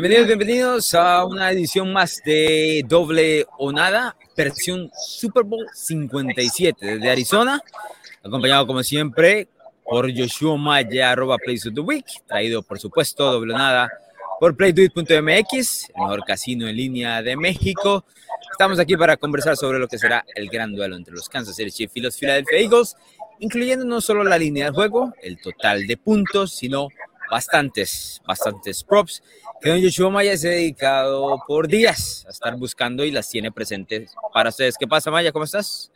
Bienvenidos, bienvenidos a una edición más de Doble o Nada, versión Super Bowl 57 desde Arizona, acompañado como siempre por Joshua Maya, arroba Plays of the Week, traído por supuesto Doble o Nada por PlayDuit.mx, el mejor casino en línea de México. Estamos aquí para conversar sobre lo que será el gran duelo entre los Kansas City Chiefs y los Philadelphia Eagles, incluyendo no solo la línea de juego, el total de puntos, sino bastantes, bastantes props que don Yoshua Maya se ha dedicado por días a estar buscando y las tiene presentes para ustedes. ¿Qué pasa, Maya? ¿Cómo estás?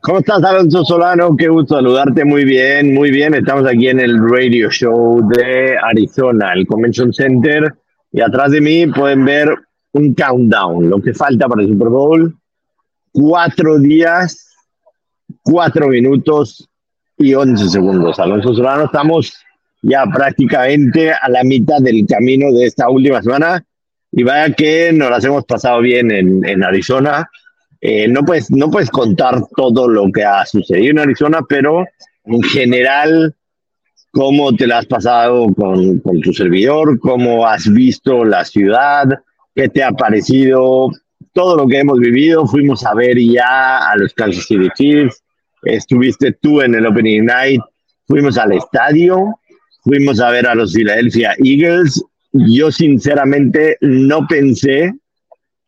¿Cómo estás, Alonso Solano? Qué gusto saludarte. Muy bien, muy bien. Estamos aquí en el radio show de Arizona, el Convention Center. Y atrás de mí pueden ver un countdown, lo que falta para el Super Bowl. Cuatro días, cuatro minutos y once segundos. Alonso Solano, estamos ya prácticamente a la mitad del camino de esta última semana. Y vaya que nos las hemos pasado bien en, Arizona. Eh, no, puedes, no puedes contar todo lo que ha sucedido en Arizona, pero en general, cómo te la has pasado con, con tu servidor, cómo has visto la ciudad, qué te ha parecido todo lo que hemos vivido. Fuimos a ver ya a los Kansas City Chiefs, estuviste tú en el Opening Night, fuimos al estadio fuimos a ver a los Philadelphia Eagles. Yo sinceramente no pensé,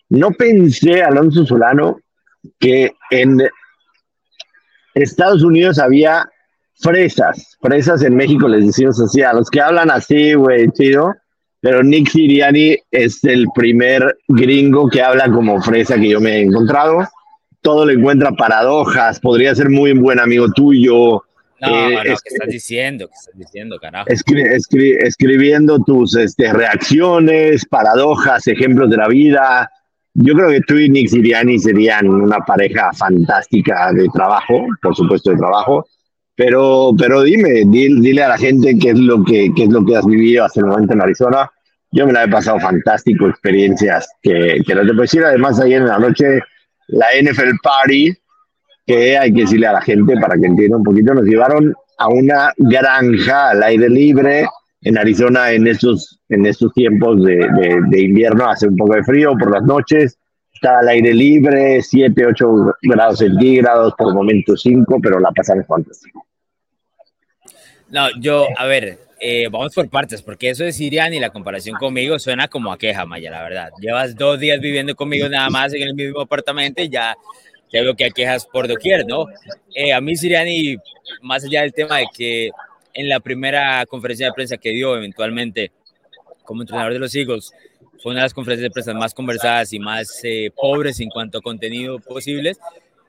no pensé, Alonso Solano, que en Estados Unidos había fresas, fresas en México les decimos así, a los que hablan así, güey, chido, pero Nick Siriani es el primer gringo que habla como fresa que yo me he encontrado. Todo le encuentra paradojas, podría ser muy buen amigo tuyo, no, eh, ¿qué estás diciendo? ¿Qué estás diciendo, carajo? escribiendo tus este, reacciones, paradojas, ejemplos de la vida. Yo creo que tú y Nick Siriani serían una pareja fantástica de trabajo, por supuesto de trabajo. Pero, pero dime, dile, a la gente qué es lo que qué es lo que has vivido hasta el momento en Arizona. Yo me la he pasado fantástico, experiencias que, que no te puedo decir. Además, ayer en la noche, la NFL Party, que hay que decirle a la gente para que entienda un poquito, nos llevaron a una granja al aire libre en Arizona en estos, en estos tiempos de, de, invierno, hace un poco de frío por las noches, está al aire libre, 7, 8 grados centígrados, por momentos 5, pero la pasan fantástico. No, yo, a ver, eh, vamos por partes, porque eso de Sirian y la comparación conmigo suena como a queja, Maya, la verdad. Llevas dos días viviendo conmigo nada más en el mismo apartamento y ya ya veo que hay quejas por doquier, ¿no? Eh, a mí Siriani, más allá del tema de que en la primera conferencia de prensa que dio eventualmente como entrenador de los Eagles, fue una de las conferencias de prensa más conversadas y más eh, pobres en cuanto a contenido posibles.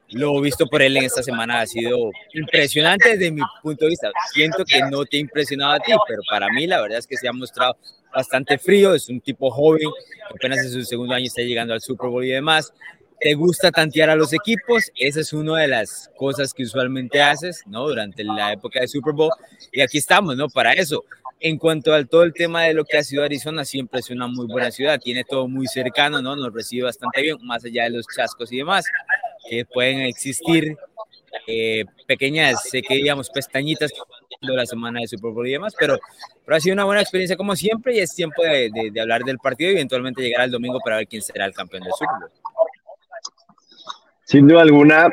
Lo visto por él en esta semana ha sido impresionante desde mi punto de vista. Siento que no te ha impresionado a ti, pero para mí la verdad es que se ha mostrado bastante frío. Es un tipo joven, apenas en su segundo año está llegando al Super Bowl y demás te gusta tantear a los equipos, esa es una de las cosas que usualmente haces, ¿no? Durante la época de Super Bowl, y aquí estamos, ¿no? Para eso. En cuanto al todo el tema de lo que ha sido Arizona, siempre es una muy buena ciudad, tiene todo muy cercano, ¿no? Nos recibe bastante bien, más allá de los chascos y demás, que pueden existir eh, pequeñas, sé que digamos, pestañitas de la semana de Super Bowl y demás, pero, pero ha sido una buena experiencia como siempre y es tiempo de, de, de hablar del partido y eventualmente llegar al domingo para ver quién será el campeón del Super Bowl. Sin duda alguna,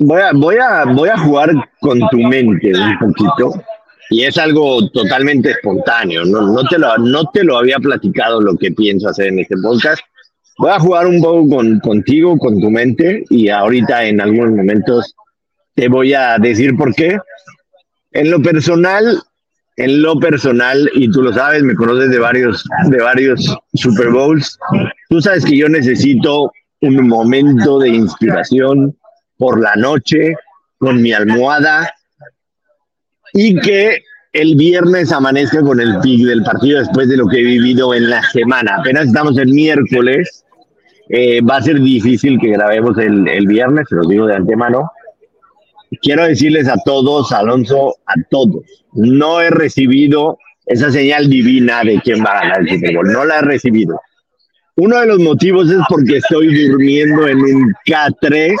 voy a, voy a, voy a jugar con tu mente un poquito. Y es algo totalmente espontáneo, no, no, te lo, no te lo había platicado lo que pienso hacer en este podcast. Voy a jugar un poco con, contigo, con tu mente, y ahorita en algunos momentos te voy a decir por qué. En lo personal, en lo personal, y tú lo sabes, me conoces de varios, de varios Super Bowls, tú sabes que yo necesito un momento de inspiración por la noche con mi almohada y que el viernes amanezca con el pic del partido después de lo que he vivido en la semana. Apenas estamos el miércoles Eh, va a ser difícil que grabemos el, el viernes, se lo digo de antemano. Quiero decirles a todos, Alonso, a todos, no he recibido esa señal divina de quién va a ganar el Super. No la he recibido. Uno de los motivos es porque estoy durmiendo en un catre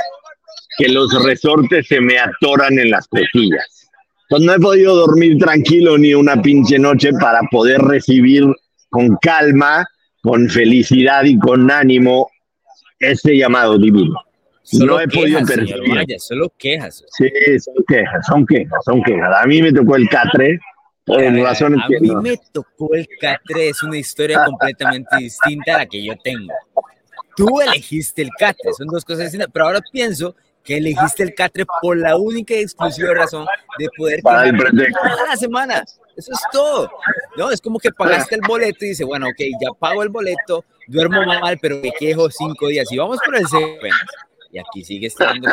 que los resortes se me atoran en las costillas. Entonces no he podido dormir tranquilo ni una pinche noche para poder recibir con calma, con felicidad y con ánimo este llamado divino. no he podido percibir. solo quejas. Sí, son quejas, son quejas, son quejas. A mí me tocó el catre a mí me tocó el Catre, es una historia completamente distinta a la que yo tengo. Tú elegiste el Catre, son dos cosas distintas, pero ahora pienso que elegiste el Catre por la única y exclusiva razón de poder para toda la semana. Eso es todo. No, es como que pagaste el boleto y dices, bueno, ok, ya pago el boleto, duermo mal, pero me quejo cinco días y vamos por el CP. Y aquí sigue estando.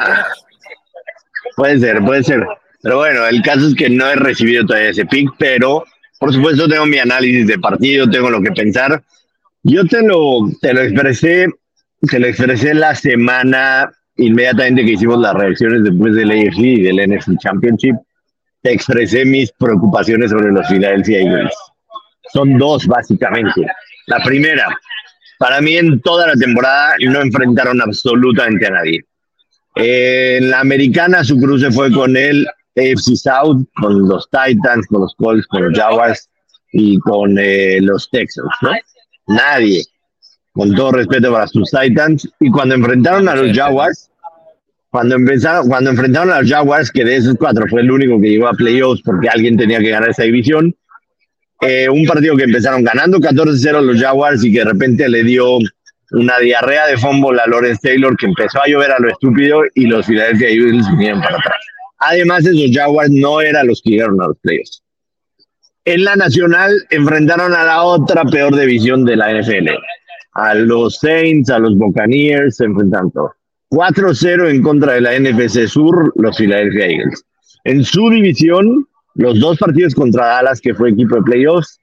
Puede ser, puede ser. Pero bueno, el caso es que no he recibido todavía ese pick, pero por supuesto tengo mi análisis de partido, tengo lo que pensar. Yo te lo, te lo expresé, te lo expresé la semana inmediatamente que hicimos las reacciones después del AFC y del NFC Championship. Te expresé mis preocupaciones sobre los Philadelphia Eagles. Son dos, básicamente. La primera, para mí en toda la temporada no enfrentaron absolutamente a nadie. en la americana su cruce fue con el AFC South, con los Titans, con los Colts, con los Jaguars y con eh, los Texans, ¿no? Nadie, con todo respeto para sus Titans. Y cuando enfrentaron a los Jaguars, cuando, empezaron, cuando enfrentaron a los Jaguars, que de esos cuatro fue el único que llegó a playoffs porque alguien tenía que ganar esa división, eh, un partido que empezaron ganando 14-0 los Jaguars y que de repente le dio una diarrea de fútbol a Lawrence Taylor que empezó a llover a lo estúpido y los Philadelphia Eagles vinieron para atrás. Además, esos Jaguars no eran los que llegaron a los playoffs. En la nacional enfrentaron a la otra peor división de la NFL. A los Saints, a los Buccaneers, se enfrentaron 4-0 en contra de la NFC Sur, los Philadelphia Eagles. En su división, los dos partidos contra Dallas, que fue equipo de playoffs,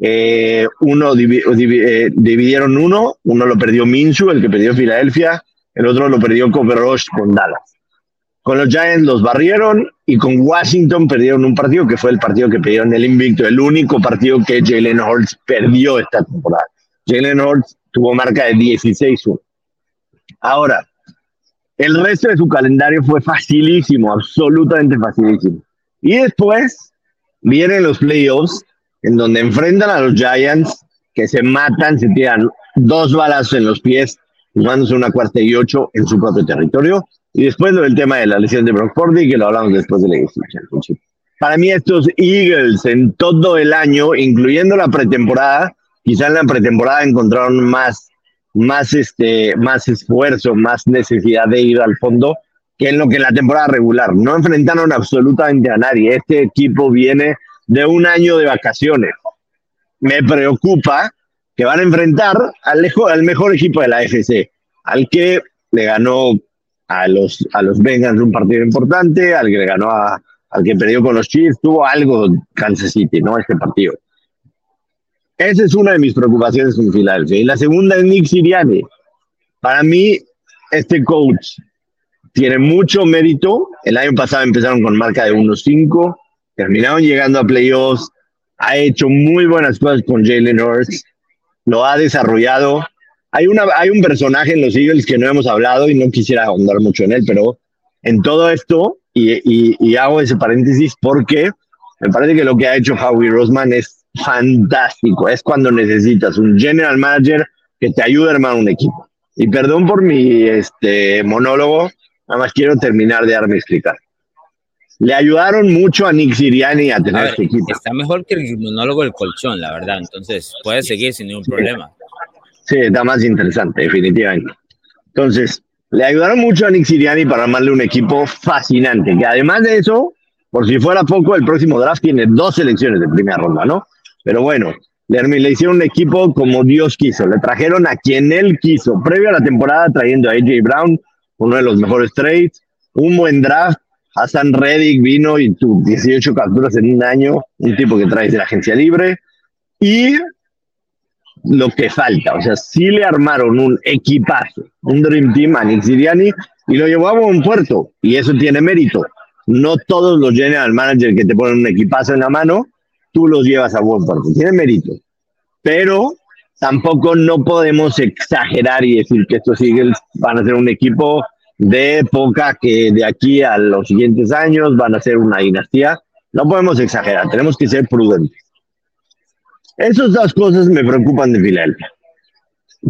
eh, uno eh, dividieron uno, uno lo perdió Minshew, el que perdió Filadelfia, el otro lo perdió Cooper con Dallas. Con los Giants los barrieron y con Washington perdieron un partido que fue el partido que perdieron el invicto, el único partido que Jalen Hurts perdió esta temporada. Jalen Hurts tuvo marca de 16-1. Ahora, el resto de su calendario fue facilísimo, absolutamente facilísimo. Y después vienen los playoffs, en donde enfrentan a los Giants, que se matan, se tiran dos balas en los pies, jugándose una cuarta y ocho en su propio territorio. Y después lo del tema de la lesión de Brock Purdy, que lo hablamos después de la Championship. Para mí estos Eagles en todo el año, incluyendo la pretemporada, quizá en la pretemporada encontraron más, más, este, más esfuerzo, más necesidad de ir al fondo que en lo que en la temporada regular. No enfrentaron absolutamente a nadie. Este equipo viene de un año de vacaciones. Me preocupa que van a enfrentar al, al mejor equipo de la FC, al que le ganó a los, a los Bengals un partido importante, al que le ganó a, al que perdió con los Chiefs, tuvo algo Kansas City, ¿no? Este partido. Esa es una de mis preocupaciones con Filadelfia. Y la segunda es Nick Sirianni. Para mí, este coach tiene mucho mérito. El año pasado empezaron con marca de 1-5, terminaron llegando a playoffs, ha hecho muy buenas cosas con Jalen Hurts, lo ha desarrollado hay, una, hay un personaje en los Eagles que no hemos hablado y no quisiera ahondar mucho en él, pero en todo esto, y, y, hago ese paréntesis porque me parece que lo que ha hecho Howie Rosman es fantástico. Es cuando necesitas un general manager que te ayude a armar un equipo. Y perdón por mi este, monólogo, nada más quiero terminar de darme explicar. Le ayudaron mucho a Nick Siriani a tener este equipo. Está mejor que el monólogo del colchón, la verdad. Entonces, puede seguir sin ningún problema. Sí, está más interesante, definitivamente. Entonces, le ayudaron mucho a Nick Siriani para armarle un equipo fascinante, que además de eso, por si fuera poco, el próximo draft tiene dos selecciones de primera ronda, ¿no? Pero bueno, le, le hicieron un equipo como Dios quiso, le trajeron a quien él quiso, previo a la temporada trayendo a AJ Brown, uno de los mejores trades, un buen draft, Hassan Reddick vino y tuvo 18 capturas en un año, un tipo que trae de la agencia libre, y lo que falta. O sea, sí le armaron un equipazo, un Dream Team a Nick Siriani y lo llevó a buen puerto. Y eso tiene mérito. No todos los general manager que te ponen un equipazo en la mano, tú los llevas a buen puerto. Tiene mérito. Pero tampoco no podemos exagerar y decir que estos Eagles van a ser un equipo de época que de aquí a los siguientes años van a ser una dinastía. No podemos exagerar, tenemos que ser prudentes. Esas dos cosas me preocupan de Filadelfia.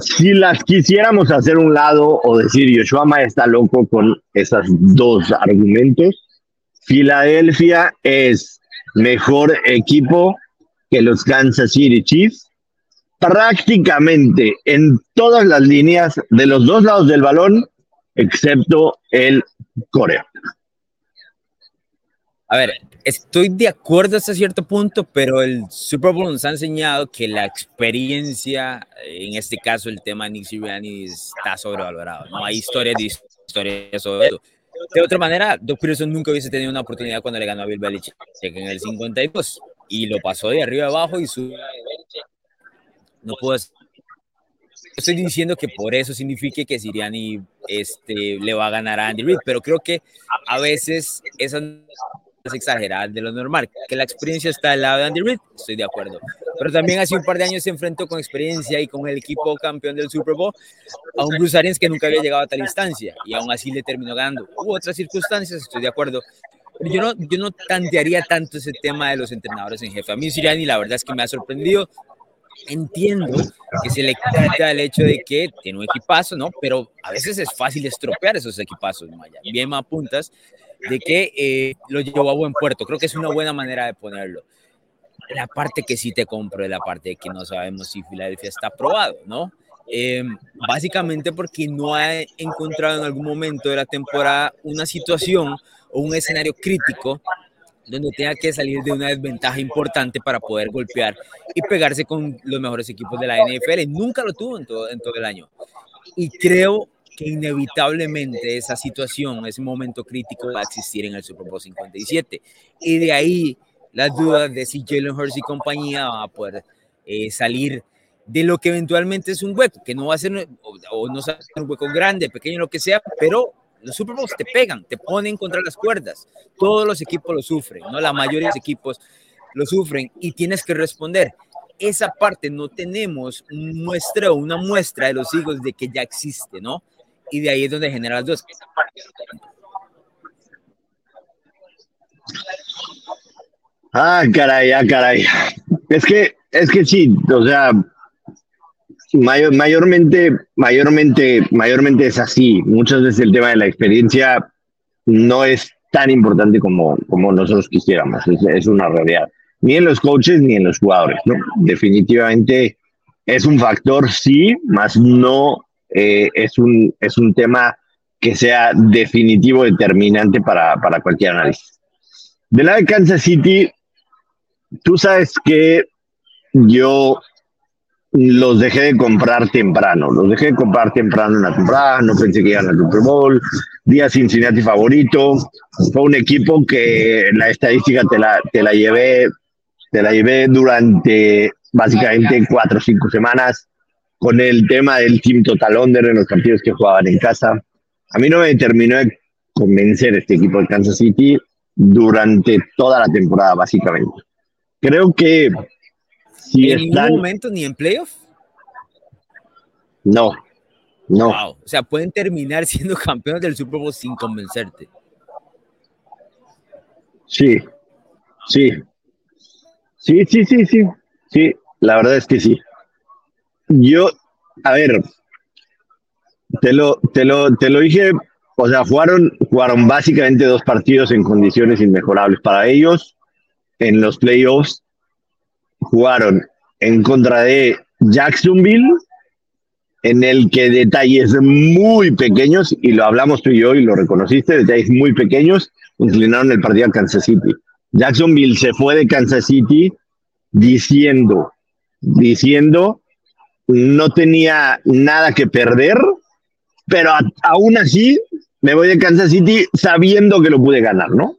Si las quisiéramos hacer un lado o decir Yoshua está loco con esos dos argumentos, Filadelfia es mejor equipo que los Kansas City Chiefs prácticamente en todas las líneas de los dos lados del balón, excepto el Corea. A ver, estoy de acuerdo hasta cierto punto, pero el Super Bowl nos ha enseñado que la experiencia, en este caso el tema de Nick Sirianni, está sobrevalorado. No hay historia de historia sobre eso. De otra manera, Doug Peterson nunca hubiese tenido una oportunidad cuando le ganó a Bill Belichick en el 52 y lo pasó de arriba abajo y su no puedo estoy diciendo que por eso signifique que Siriani este, le va a ganar a Andy Reid, pero creo que a veces esa es exagerada de lo normal. Que la experiencia está al lado de Andy Reid, estoy de acuerdo. Pero también hace un par de años se enfrentó con experiencia y con el equipo campeón del Super Bowl a un Bruce Arians que nunca había llegado a tal instancia y aún así le terminó ganando. Hubo otras circunstancias, estoy de acuerdo. Pero yo no, yo no tantearía tanto ese tema de los entrenadores en jefe. A mí Siriani la verdad es que me ha sorprendido entiendo que se le quita el hecho de que tiene un equipazo, ¿no? Pero a veces es fácil estropear esos equipazos, Maya. Bien me apuntas de que eh, lo llevó a buen puerto. Creo que es una buena manera de ponerlo. La parte que sí te compro es la parte de que no sabemos si Filadelfia está aprobado, ¿no? Em, básicamente porque no ha encontrado en algún momento de la temporada una situación o un escenario crítico donde tenga que salir de una desventaja importante para poder golpear y pegarse con los mejores equipos de la NFL. Nunca lo tuvo en todo, en todo el año. Y creo que inevitablemente esa situación, ese momento crítico va a existir en el Super Bowl 57. Y de ahí las dudas de si Jalen Hurts y compañía van a poder eh, salir de lo que eventualmente es un hueco, que no va a ser, o, o no ser un hueco grande, pequeño, lo que sea, pero los Super Bowls te pegan, te ponen contra las cuerdas. Todos los equipos lo sufren, ¿no? La mayoría de los equipos lo sufren y tienes que responder. Esa parte no tenemos muestra una muestra de los hijos de que ya existe, ¿no? Y de ahí es donde genera las dos. Ah, caray, ah, caray. Es que, es que sí, o sea, Mayor, mayormente, mayormente, mayormente es así. Muchas veces el tema de la experiencia no es tan importante como, como nosotros quisiéramos. Es, una realidad. Ni en los coaches ni en los jugadores. Definitivamente es un factor, sí, más no eh, es, un, es un tema que sea definitivo, determinante para, para cualquier análisis. De la de Kansas City, tú sabes que yo los dejé de comprar temprano. Los dejé de comprar temprano en la temporada. No pensé que iban al Super Bowl. Día Cincinnati favorito. Fue un equipo que la estadística te la, te la llevé, te la llevé durante básicamente cuatro o cinco semanas con el tema del Team Total Under en los partidos que jugaban en casa. A mí no me terminó de convencer este equipo de Kansas City durante toda la temporada, básicamente. Creo que ¿En ningún momento ni en playoff? No, no. O sea, pueden terminar siendo campeones del Super Bowl sin convencerte. Sí, sí. Sí, sí, sí, sí. Sí, la verdad es que sí. Yo, a ver, te lo, te lo, te lo dije, o sea, jugaron, jugaron básicamente dos partidos en condiciones inmejorables para ellos en los playoffs jugaron en contra de Jacksonville, en el que detalles muy pequeños, y lo hablamos tú y yo y lo reconociste, detalles muy pequeños, inclinaron el partido a Kansas City. Jacksonville se fue de Kansas City diciendo, diciendo, no tenía nada que perder, pero aún así me voy de Kansas City sabiendo que lo pude ganar, ¿no?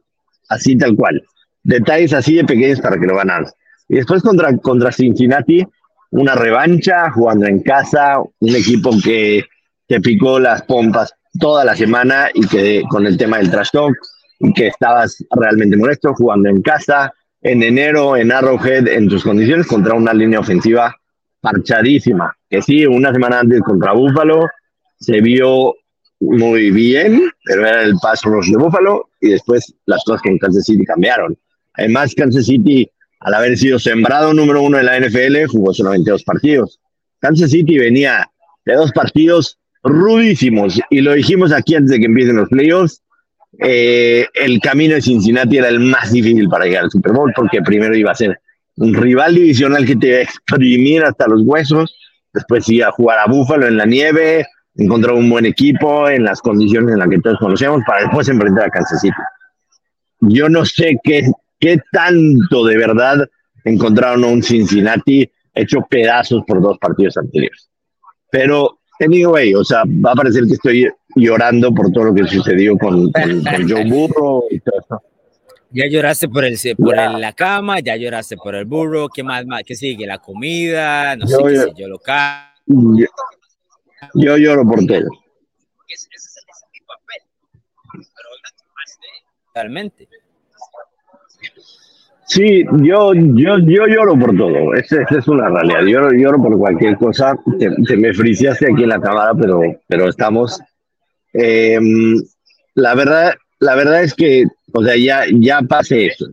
Así tal cual. Detalles así de pequeños para que lo ganaran. Y después contra, contra Cincinnati, una revancha jugando en casa, un equipo que te picó las pompas toda la semana y que con el tema del trash talk y que estabas realmente molesto jugando en casa en enero en Arrowhead en tus condiciones contra una línea ofensiva parchadísima. Que sí, una semana antes contra Buffalo se vio muy bien, pero era el paso rush de Buffalo y después las cosas que en Kansas City cambiaron. Además, Kansas City, al haber sido sembrado número uno de la NFL, jugó solamente dos partidos. Kansas City venía de dos partidos rudísimos y lo dijimos aquí antes de que empiecen los playoffs. Eh, el camino de Cincinnati era el más difícil para llegar al Super Bowl porque primero iba a ser un rival divisional que te iba a exprimir hasta los huesos, después iba a jugar a Búfalo en la nieve, encontrar un buen equipo en las condiciones en las que todos conocemos para después enfrentar a Kansas City. Yo no sé qué, qué tanto de verdad encontraron a un Cincinnati hecho pedazos por dos partidos anteriores. Pero, anyway, o sea, va a parecer que estoy llorando por todo lo que sucedió con, con, Joe Burrow y todo eso. Ya lloraste por el por la cama, ya lloraste por el burro, ¿qué más, más? ¿Qué sigue? La comida, no sé qué sé yo, local. Yo, yo lloro por todo. Realmente. Sí, yo, yo, yo lloro por todo. Esa es una realidad. Yo lloro por cualquier cosa. Te, me friseaste aquí en la cámara, pero, pero estamos. Em, la verdad, la verdad es que, o sea, ya, ya pasé eso.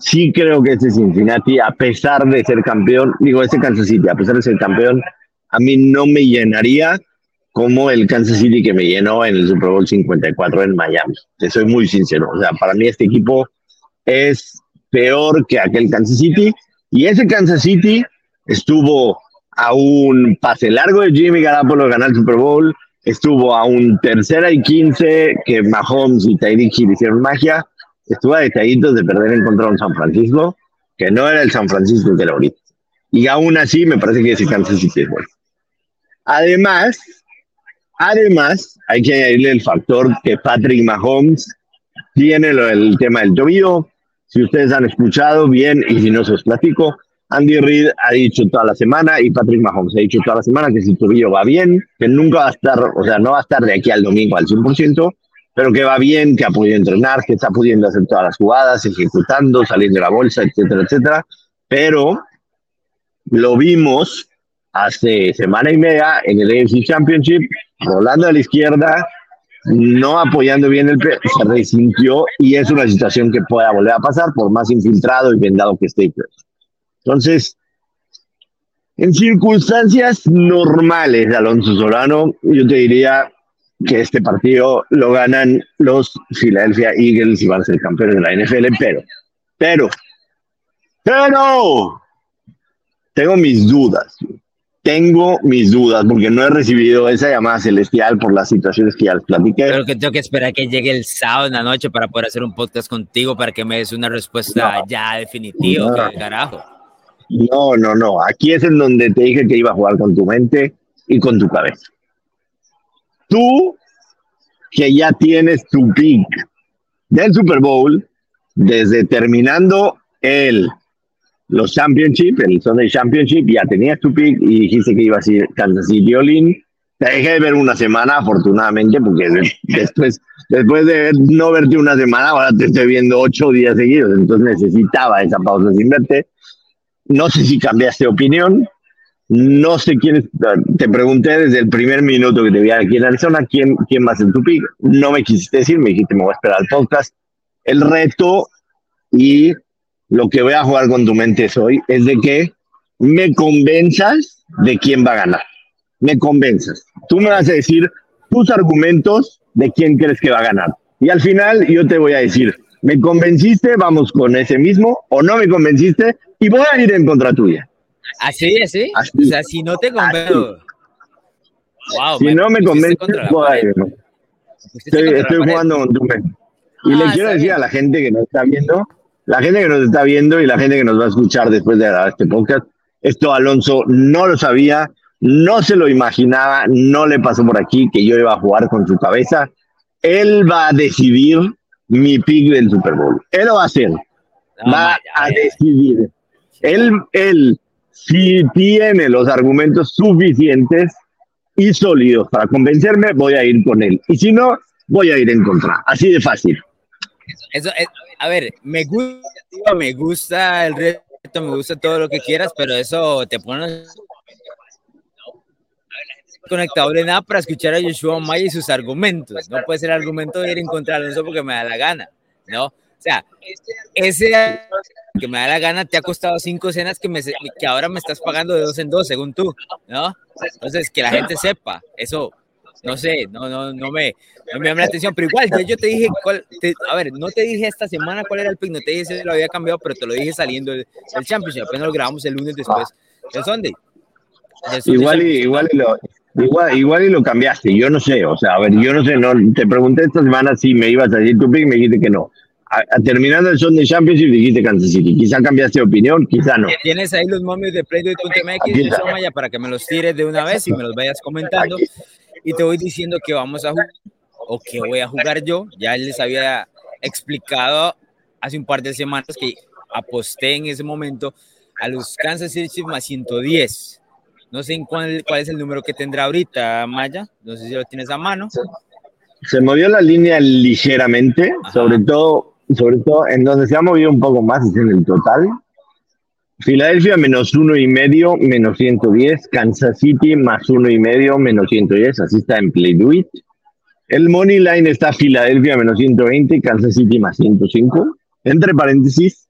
Sí creo que este Cincinnati, a pesar de ser campeón, digo, este Kansas City, a pesar de ser campeón, a mí no me llenaría como el Kansas City que me llenó en el Super Bowl 54 en Miami. Te soy muy sincero. O sea, para mí este equipo es peor que aquel Kansas City. Y ese Kansas City estuvo a un pase largo de Jimmy Garoppolo ganar el Super Bowl, estuvo a un tercera y quince que Mahomes y Tyreek hicieron magia, estuvo a detallitos de perder en contra de un San Francisco, que no era el San Francisco que era ahorita. Y aún así me parece que ese Kansas City es bueno. Además, además, hay que añadirle el factor que Patrick Mahomes tiene el tema del tobillo. Si ustedes han escuchado bien y si no se os platico, Andy Reid ha dicho toda la semana y Patrick Mahomes ha dicho toda la semana que si tobillo va bien, que nunca va a estar, o sea, no va a estar de aquí al domingo al 100%, pero que va bien, que ha podido entrenar, que está pudiendo hacer todas las jugadas, ejecutando, saliendo de la bolsa, etcétera, etcétera. Pero lo vimos hace semana y media en el AFC Championship, rolando a la izquierda, no apoyando bien el pie, se resintió y es una situación que pueda volver a pasar por más infiltrado y vendado que esté. Entonces, en circunstancias normales, Alonso Solano, yo te diría que este partido lo ganan los Philadelphia Eagles y van a ser campeones de la NFL, pero, pero, pero, tengo mis dudas. Tengo mis dudas porque no he recibido esa llamada celestial por las situaciones que ya les platiqué. Pero que tengo que esperar que llegue el sábado en la noche para poder hacer un podcast contigo para que me des una respuesta ya definitiva. carajo? No, no, no. Aquí es en donde te dije que iba a jugar con tu mente y con tu cabeza. Tú, que ya tienes tu pick del Super Bowl, desde terminando el los Championship, el Sunday Championship, ya tenías tu pick y dijiste que iba a ser Kansas City Olin. Te dejé de ver una semana, afortunadamente, porque después, después de no verte una semana, ahora te estoy viendo ocho días seguidos, entonces necesitaba esa pausa sin verte. No sé si cambiaste de opinión, no sé quién te pregunté desde el primer minuto que te vi aquí en Arizona, quién, quién a ser tu pick. No me quisiste decir, me dijiste, me voy a esperar al podcast. El reto y lo que voy a jugar con tu mente hoy es de que me convenzas de quién va a ganar. Me convenzas. Tú me vas a decir tus argumentos de quién crees que va a ganar. Y al final yo te voy a decir, ¿me convenciste? Vamos con ese mismo. ¿O no me convenciste? Y voy a ir en contra tuya. Así, así. así. O sea, si no te convenzo. Wow, si no me convences, Estoy, estoy jugando con tu mente. Y le ah, quiero decir a la gente que nos está viendo la gente que nos está viendo y la gente que nos va a escuchar después de este podcast, esto Alonso no lo sabía, no se lo imaginaba, no le pasó por aquí que yo iba a jugar con su cabeza. Él va a decidir mi pick del Super Bowl. Él lo va a hacer. va a decidir. Él, él Si tiene los argumentos suficientes y sólidos para convencerme, voy a ir con él. Y si no, voy a ir en contra. Así de fácil. Eso, eh, a ver, me gusta, me gusta el reto, me gusta todo lo que quieras, pero eso te pone conectado de nada para escuchar a Joshua Maya y sus argumentos. No puede ser argumento de ir en contra de eso porque me da la gana, ¿no? O sea, ese que me da la gana te ha costado cinco cenas que, me, que ahora me estás pagando de dos en dos, según tú, ¿no? Entonces, que la gente sepa, eso, no sé, no, no, no, me, no me llama la atención, pero igual, yo, te dije, cuál, a ver, no te dije esta semana cuál era el pick, no te dije si lo había cambiado, pero te lo dije saliendo el, el Championship, apenas lo grabamos el lunes después del Sunday. igual, y, igual, y lo, igual, igual y lo cambiaste, yo no sé, o sea, a ver, yo no sé, no, te pregunté esta semana si me ibas a decir tu pick, me dijiste que no terminando el Sunday Championship dijiste Kansas City. Quizá cambiaste de opinión, quizá no. Tienes ahí los momios de Playdoy.mx Maya para que me los tires de una vez y me los vayas comentando. Y te voy diciendo que vamos a jugar o que voy a jugar yo. Ya les había explicado hace un par de semanas que aposté en ese momento a los Kansas City Chiefs más 110. No sé en cuál, cuál es el número que tendrá ahorita, Maya. No sé si lo tienes a mano. Se movió la línea ligeramente, sobre todo sobre todo en donde se ha movido un poco más es en el total. Filadelfia menos uno y medio, menos 110. Kansas City más uno y medio, menos 110. Así está en Play Do It. El money line está Filadelfia menos 120, Kansas City más 105. Entre paréntesis,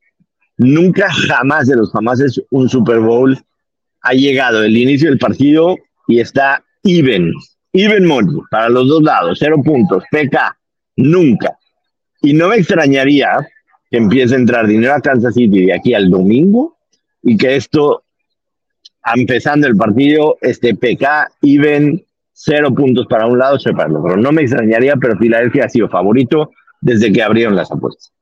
nunca jamás de los jamás es un Super Bowl ha llegado el inicio del partido y está even, even money para los dos lados, cero puntos, PK, nunca. Y no me extrañaría que empiece a entrar dinero a Kansas City de aquí al domingo y que esto, empezando el partido, este PK, even, cero puntos para un lado, cero para el otro. No me extrañaría, pero Filadelfia ha sido favorito desde que abrieron las apuestas.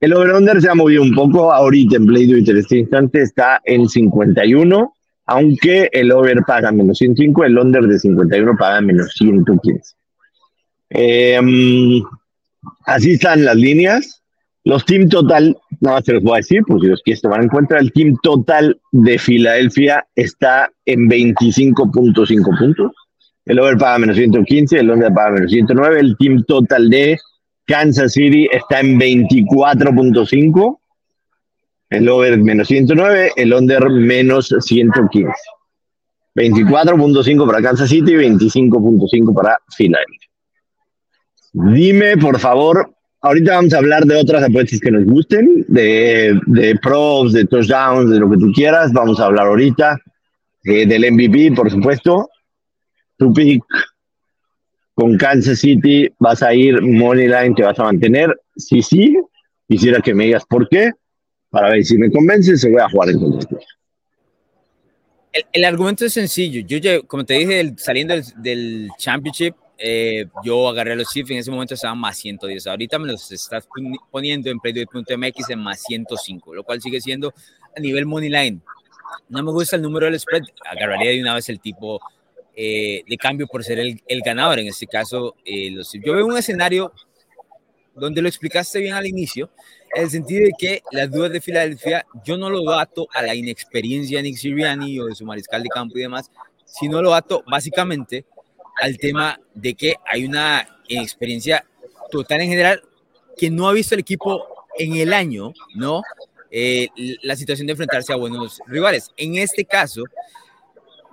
El over-under se ha movido un poco. Ahorita en Play en este instante está en 51, aunque el over paga menos 105, el under de 51 paga menos 115. Eh, Así están las líneas. Los team total, nada más se los voy a decir, por si los quieres tomar en cuenta, el team total de Filadelfia está en 25.5 puntos. El over paga menos 115, el under paga menos 109. El team total de Kansas City está en 24.5. El over menos 109, el under menos 115. 24.5 para Kansas City, 25.5 para Filadelfia. Dime, por favor, ahorita vamos a hablar de otras apuestas que nos gusten, de, de pros, de touchdowns, de lo que tú quieras. Vamos a hablar ahorita eh, del MVP, por supuesto. Tu pick con Kansas City, vas a ir Moneyline, te vas a mantener. Sí, sí, quisiera que me digas por qué, para ver si me convences, se voy a jugar en contra. El, argumento es sencillo. Yo, como te dije, saliendo del, championship, eh, yo agarré los Chiefs en ese momento estaban más 110. Ahorita me los estás poniendo en Playdoy.mx en más 105, lo cual sigue siendo a nivel money line. No me gusta el número del spread, agarraría de una vez el tipo eh, de cambio por ser el, el, ganador. En este caso, eh, los, yo veo un escenario donde lo explicaste bien al inicio, en el sentido de que las dudas de Filadelfia, yo no lo dato a la inexperiencia de Nick Sirianni o de su mariscal de campo y demás, sino lo dato básicamente al tema de que hay una experiencia total en general que no ha visto el equipo en el año, ¿no? Eh, la situación de enfrentarse a buenos rivales. En este caso,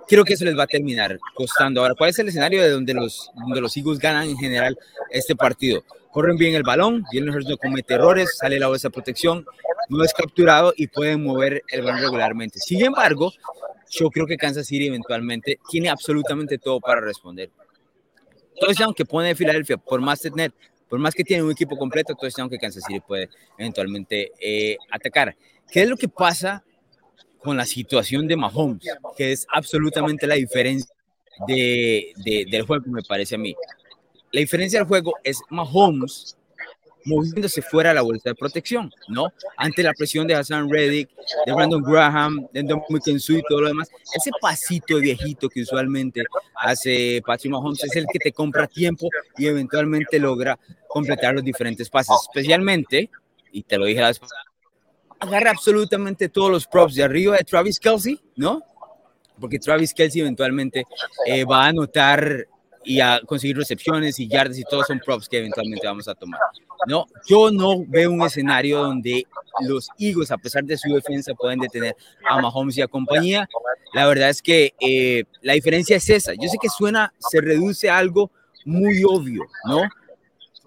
creo que eso les va a terminar costando. Ahora, ¿cuál es el escenario de donde los, donde los Eagles ganan en general este partido? Corren bien el balón, Jalen Hurts no comete errores, sale la bolsa de protección, no es capturado y pueden mover el balón regularmente. Sin embargo, yo creo que Kansas City eventualmente tiene absolutamente todo para responder. Touchdown que pone Filadelfia, por más por más que tiene un equipo completo, touchdown que Kansas City puede eventualmente eh, atacar. ¿Qué es lo que pasa con la situación de Mahomes? Que es absolutamente la diferencia de, del juego, me parece a mí. La diferencia del juego es Mahomes moviéndose fuera de la bolsa de protección, ¿no? Ante la presión de Hassan Reddick, de Brandon Graham, de Dominican y todo lo demás, ese pasito viejito que usualmente hace Patrick Mahomes es el que te compra tiempo y eventualmente logra completar los diferentes pases, especialmente, y te lo dije la vez agarra absolutamente todos los props de arriba de Travis Kelsey, ¿no? Porque Travis Kelsey eventualmente eh, va a anotar y a conseguir recepciones y yardas y todos son props que eventualmente vamos a tomar. No, yo no veo un escenario donde los Eagles, a pesar de su defensa, pueden detener a Mahomes y a compañía. La verdad es que eh, la diferencia es esa. Yo sé que suena, se reduce a algo muy obvio, ¿no?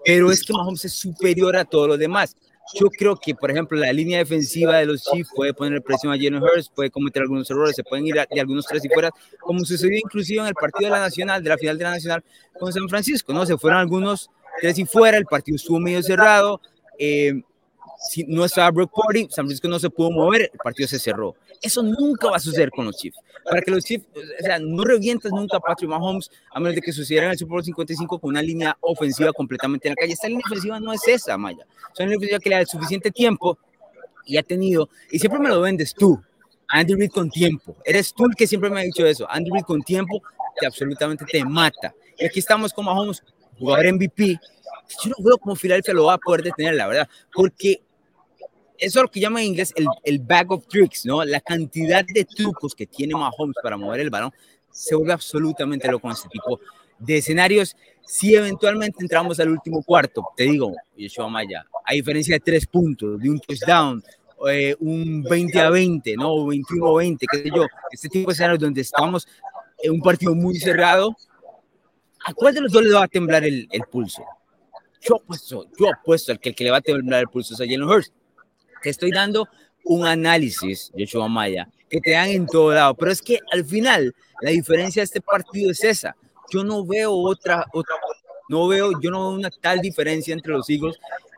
Pero es que Mahomes es superior a todos los demás. Yo creo que, por ejemplo, la línea defensiva de los Chiefs puede poner presión a Jalen Hurts, puede cometer algunos errores, se pueden ir de algunos tres y fuera, como sucedió inclusive en el partido de la Nacional, de la final de la Nacional con San Francisco, ¿no? Se fueron algunos tres y fuera, el partido estuvo medio cerrado, eh, si no estaba Brock Purdy, San Francisco no se pudo mover, el partido se cerró. Eso nunca va a suceder con los Chiefs. Para que los Chiefs, o sea, no revientas nunca a Patrick Mahomes a menos de que sucediera en el Super Bowl 55 con una línea ofensiva completamente en la calle. Esta línea ofensiva no es esa, Maya. Es una línea ofensiva que le da suficiente tiempo y ha tenido, y siempre me lo vendes tú, Andy Reid con tiempo. Eres tú el que siempre me ha dicho eso. Andy Reid con tiempo que absolutamente te mata. Y aquí estamos con Mahomes, jugador MVP. Yo no veo cómo Filadelfia lo va a poder detener, la verdad, porque eso es lo que llama en inglés el, el bag of tricks, ¿no? La cantidad de trucos que tiene Mahomes para mover el balón se vuelve absolutamente loco en este tipo de escenarios. Si eventualmente entramos al último cuarto, te digo, Yeshua Maya, a diferencia de tres puntos, de un touchdown, eh, un 20 a 20, ¿no? 21 a 20, qué sé yo, este tipo de escenarios donde estamos en un partido muy cerrado, ¿a cuál de los dos le va a temblar el, el pulso? Yo apuesto, yo apuesto al que, el que le va a temblar el pulso es a Jalen Hurst te estoy dando un análisis, Yoshua Maya, que te dan en todo lado. Pero es que al final, la diferencia de este partido es esa. Yo no veo otra, otra no veo, yo no veo una tal diferencia entre los Eagles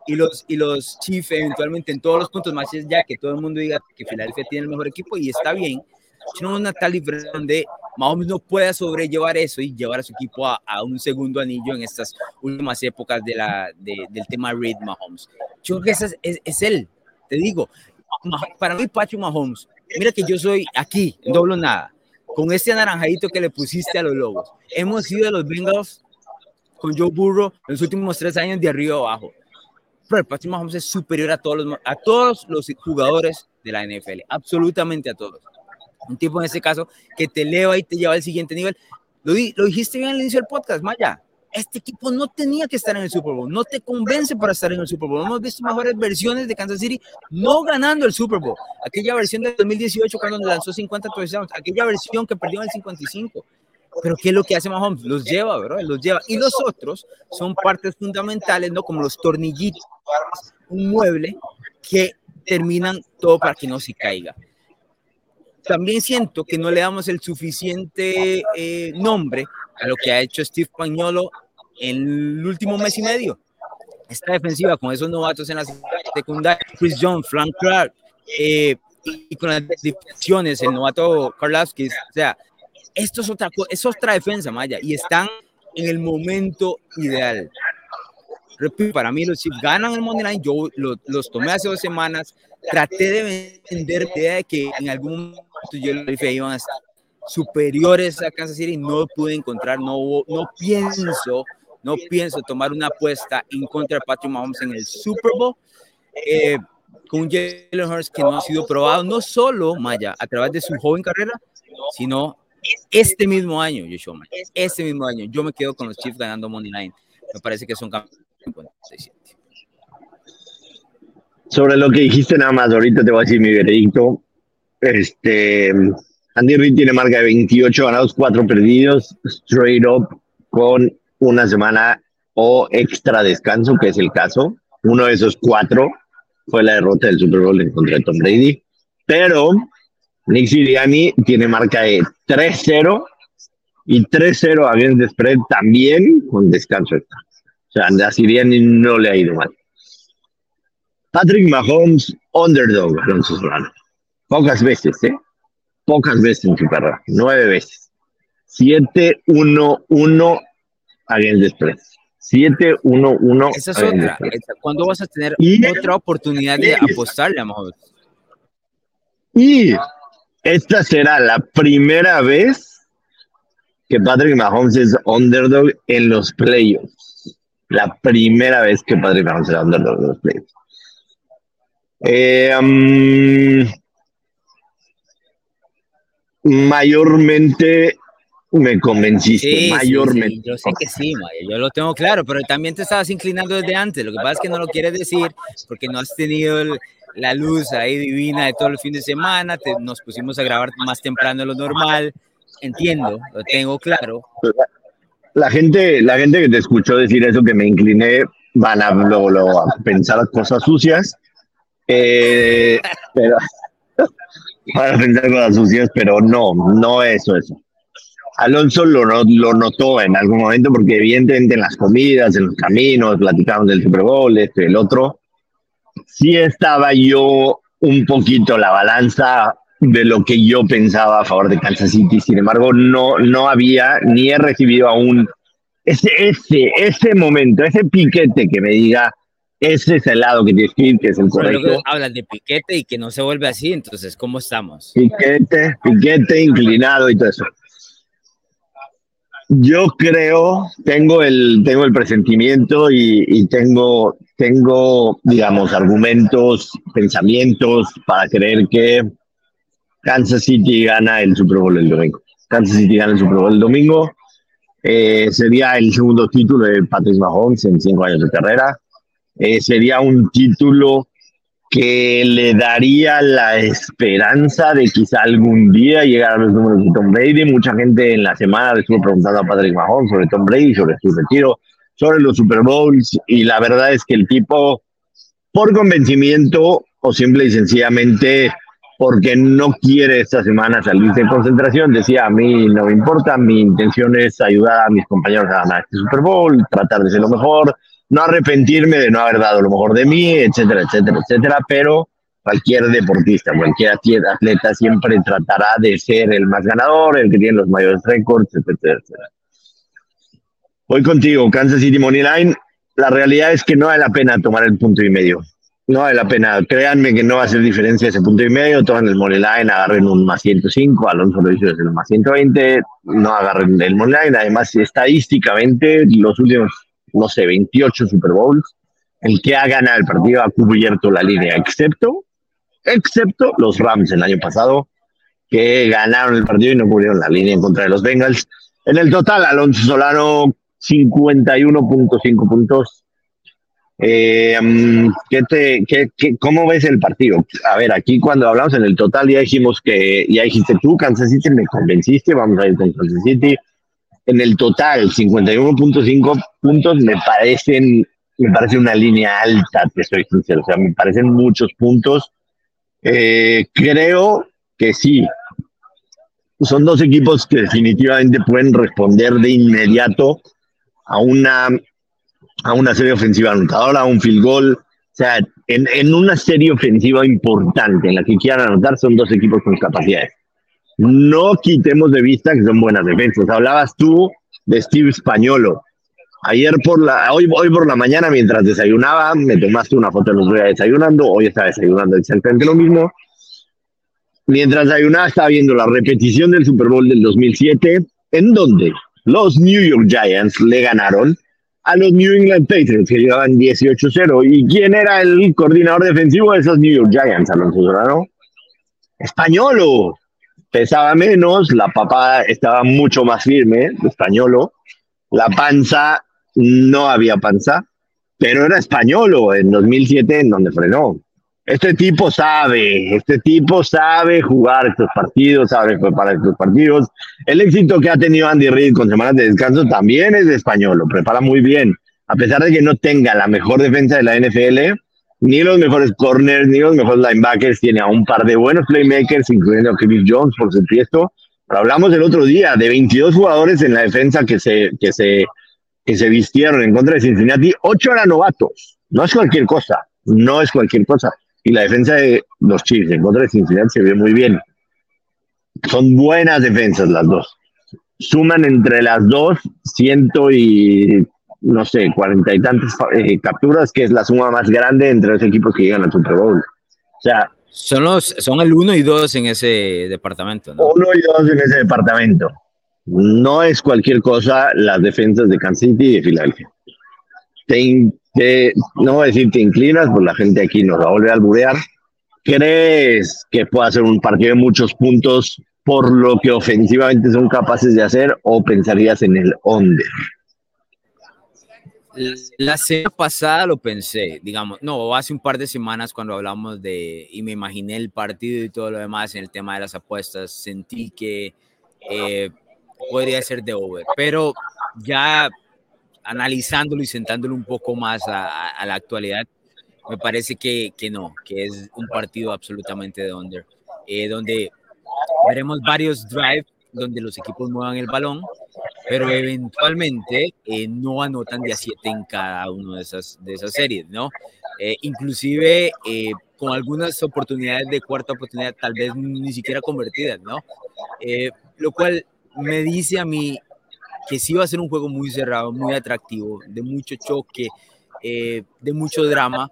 y los, y los Chiefs eventualmente en todos los puntos, más ya que todo el mundo diga que Filadelfia tiene el mejor equipo y está bien. Yo no veo una tal diferencia donde Mahomes no pueda sobrellevar eso y llevar a su equipo a, a un segundo anillo en estas últimas épocas de la, de, del tema Reid Mahomes. Yo creo que ese es, es, es él, te digo, para mí Patrick Mahomes, mira que yo soy aquí, en doble nada, con este anaranjadito que le pusiste a los Lobos. Hemos sido de los Bengals con Joe Burrow los últimos tres años de arriba abajo. Pero Patrick Mahomes es superior a todos los, a todos los jugadores de la NFL, absolutamente a todos. Un tipo en este caso que te eleva y te lleva al siguiente nivel. Lo, lo dijiste bien al inicio del podcast, Maya este equipo no tenía que estar en el Super Bowl, no te convence para estar en el Super Bowl. Hemos visto mejores versiones de Kansas City no ganando el Super Bowl. Aquella versión de 2018 cuando lanzó 50 touchdowns, aquella versión que perdió en el 55. Pero ¿qué es lo que hace Mahomes? Los lleva, ¿verdad? Los lleva. Y los otros son partes fundamentales, ¿no? Como los tornillitos, un mueble que terminan todo para que no se caiga. También siento que no le damos el suficiente eh, nombre a lo que ha hecho Steve Pañolo en el último mes y medio. Esta defensiva con esos novatos en la secundaria, Chris Jones, Frank Clark, eh, y con las definiciones, el novato Karlowski, o sea, esto es otra, es otra defensa, Maya, y están en el momento ideal. Repito, para mí los Chiefs ganan el Monday Night, yo los tomé hace dos semanas, traté de vender la idea de que en algún momento yo los iban a estar superiores a Kansas City, no pude encontrar, no, no pienso, no pienso tomar una apuesta en contra de Patrick Mahomes en el Super Bowl. Eh, con Jalen Hurts que no ha sido probado no solo Maya a través de su joven carrera, sino este mismo año, Joshua Este mismo año, yo me quedo con los Chiefs ganando Money Line. Me parece que son campeones. Sobre lo que dijiste nada más, ahorita te voy a decir mi veredicto. Este, Andy Reid tiene marca de 28 ganados, 4 perdidos, straight up, con una semana o extra descanso, que es el caso. Uno de esos cuatro fue la derrota del Super Bowl en contra de Tom Brady. Pero Nick Sirianni tiene marca de 3-0 y 3-0 against the spread también con descanso extra. O sea, a Sirianni no le ha ido mal. Patrick Mahomes, underdog, Alonso Solano. Pocas veces, ¿eh? pocas veces en su carrera, nueve veces. 7-1-1 against the spread. 7-1-1. Esa es otra. ¿Cuándo vas a tener otra oportunidad de apostarle a Mahomes? Y esta será la primera vez que Patrick Mahomes es underdog en los playoffs. La primera vez que Patrick Mahomes será underdog en los playoffs. Eh, mayormente me convenciste, mayormente. yo sé que sí, yo lo tengo claro, pero también te estabas inclinando desde antes. Lo que pasa es que no lo quieres decir porque no has tenido la luz ahí divina de todo el fin de semana. nos pusimos a grabar más temprano de lo normal. Entiendo, lo tengo claro. La, gente, la gente que te escuchó decir eso, que me incliné, van a luego, a pensar cosas sucias. Eh, pero, van a pensar cosas sucias, pero no, no eso, eso. Alonso lo, lo notó en algún momento porque evidentemente en las comidas, en los caminos, platicamos del Super Bowl, este, el otro, sí estaba yo un poquito la balanza de lo que yo pensaba a favor de Kansas City. Sin embargo, no, no había ni he recibido aún ese, ese, ese momento, ese piquete que me diga, ese es el lado que tienes que que es el correcto. Hablas de piquete y que no se vuelve así, entonces, ¿cómo estamos? Piquete, piquete, inclinado y todo eso. Yo creo, tengo el, tengo el presentimiento y, tengo, tengo, digamos, argumentos, pensamientos para creer que Kansas City gana el Super Bowl el domingo. Kansas City gana el Super Bowl el domingo. Eh, sería el segundo título de Patrick Mahomes en cinco años de carrera. Eh, sería un título que le daría la esperanza de quizá algún día llegar a los números de Tom Brady. Mucha gente en la semana le estuvo preguntando a Patrick Mahomes sobre Tom Brady, sobre su retiro, sobre los Super Bowls, y la verdad es que el tipo, por convencimiento o simple y sencillamente porque no quiere esta semana salir de concentración, decía, a mí no me importa, mi intención es ayudar a mis compañeros a ganar este Super Bowl, tratar de ser lo mejor, no arrepentirme de no haber dado lo mejor de mí, etcétera, etcétera, etcétera, pero cualquier deportista, cualquier atleta siempre tratará de ser el más ganador, el que tiene los mayores récords, etcétera, etcétera. Voy contigo, Kansas City Money Line. La realidad es que no vale la pena tomar el punto y medio. No vale la pena. Créanme que no va a hacer diferencia ese punto y medio. Toman el Money Line, agarren un más 105. Alonso lo hizo desde el más 120. No agarren el Money Line. Además, estadísticamente, los últimos no sé, 28 Super Bowls. El que ha ganado el partido ha cubierto la línea, excepto, excepto los Rams el año pasado, que ganaron el partido y no cubrieron la línea en contra de los Bengals. En el total, Alonso Solano, 51.5 puntos. Eh, mm, ¿qué te, qué, ¿Cómo ves el partido? A ver, aquí cuando hablamos en el total ya dijimos que, ya dijiste tú, Kansas City, me convenciste, vamos a ir con Kansas City en el total, 51.5 puntos me parecen, me parece una línea alta, te estoy sincero, o sea, me parecen muchos puntos. Eh, creo que sí. Son dos equipos que definitivamente pueden responder de inmediato a una, a una serie ofensiva anotadora, a un field goal. O sea, en, en una serie ofensiva importante en la que quieran anotar, son dos equipos con capacidades no quitemos de vista que son buenas defensas. Hablabas tú de Steve Españolo. Ayer por la, hoy, hoy por la mañana, mientras desayunaba, me tomaste una foto de los desayunando. Hoy estaba desayunando exactamente lo mismo. Mientras desayunaba, estaba viendo la repetición del Super Bowl del 2007, en donde los New York Giants le ganaron a los New England Patriots, que llevaban 18-0. ¿Y quién era el coordinador defensivo de esos New York Giants, Alonso Solano? Españolo pesaba menos, la papa estaba mucho más firme, españolo, la panza, no había panza, pero era españolo en 2007 en donde frenó. Este tipo sabe, este tipo sabe jugar estos partidos, sabe preparar estos partidos. El éxito que ha tenido Andy Reid con semanas de descanso también es de español, lo prepara muy bien. A pesar de que no tenga la mejor defensa de la NFL, ni los mejores corners, ni los mejores linebackers, tiene a un par de buenos playmakers, incluyendo a Chris Jones, por supuesto. Pero hablamos el otro día de 22 jugadores en la defensa que se, que se, que se vistieron en contra de Cincinnati, 8 eran novatos. No es cualquier cosa, no es cualquier cosa. Y la defensa de los Chiefs en contra de Cincinnati se ve muy bien. Son buenas defensas las dos. Suman entre las dos ciento y no sé, cuarenta y tantas eh, capturas, que es la suma más grande entre los equipos que llegan al Super Bowl. O sea, son, los, son el uno y dos en ese departamento. ¿no? Uno y dos en ese departamento. No es cualquier cosa las defensas de Kansas City y de Filadelfia. Te, no voy a decir te inclinas, pues la gente aquí nos va a volver a alburear, ¿crees que pueda ser un partido de muchos puntos por lo que ofensivamente son capaces de hacer o pensarías en el under? La semana pasada lo pensé, digamos, no, hace un par de semanas cuando hablamos de, y me imaginé el partido y todo lo demás en el tema de las apuestas, sentí que eh, podría ser de over, pero ya analizándolo y sentándolo un poco más a, la actualidad, me parece que, que, no, que es un partido absolutamente de under, eh, donde veremos varios drives donde los equipos muevan el balón, pero eventualmente eh, no anotan de a 7 en cada una de esas, de esas series, ¿no? Eh, inclusive eh, con algunas oportunidades de cuarta oportunidad, tal vez ni siquiera convertidas, ¿no? lo cual me dice a mí que sí va a ser un juego muy cerrado, muy atractivo, de mucho choque, de mucho drama,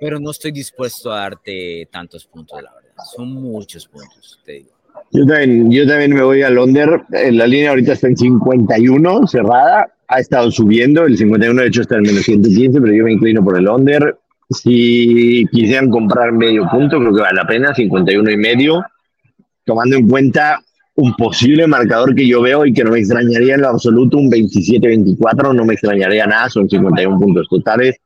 pero no estoy dispuesto a darte tantos puntos, la verdad. Son muchos puntos, te digo. Yo también, yo también me voy al under. La línea ahorita está en 51, cerrada. Ha estado subiendo. El 51, de hecho, está en menos 115, pero yo me inclino por el under. Si quisieran comprar medio punto, creo que vale la pena, 51 y medio, tomando en cuenta un posible marcador que yo veo y que no me extrañaría en lo absoluto, un 27-24, no me extrañaría nada, son 51 puntos totales.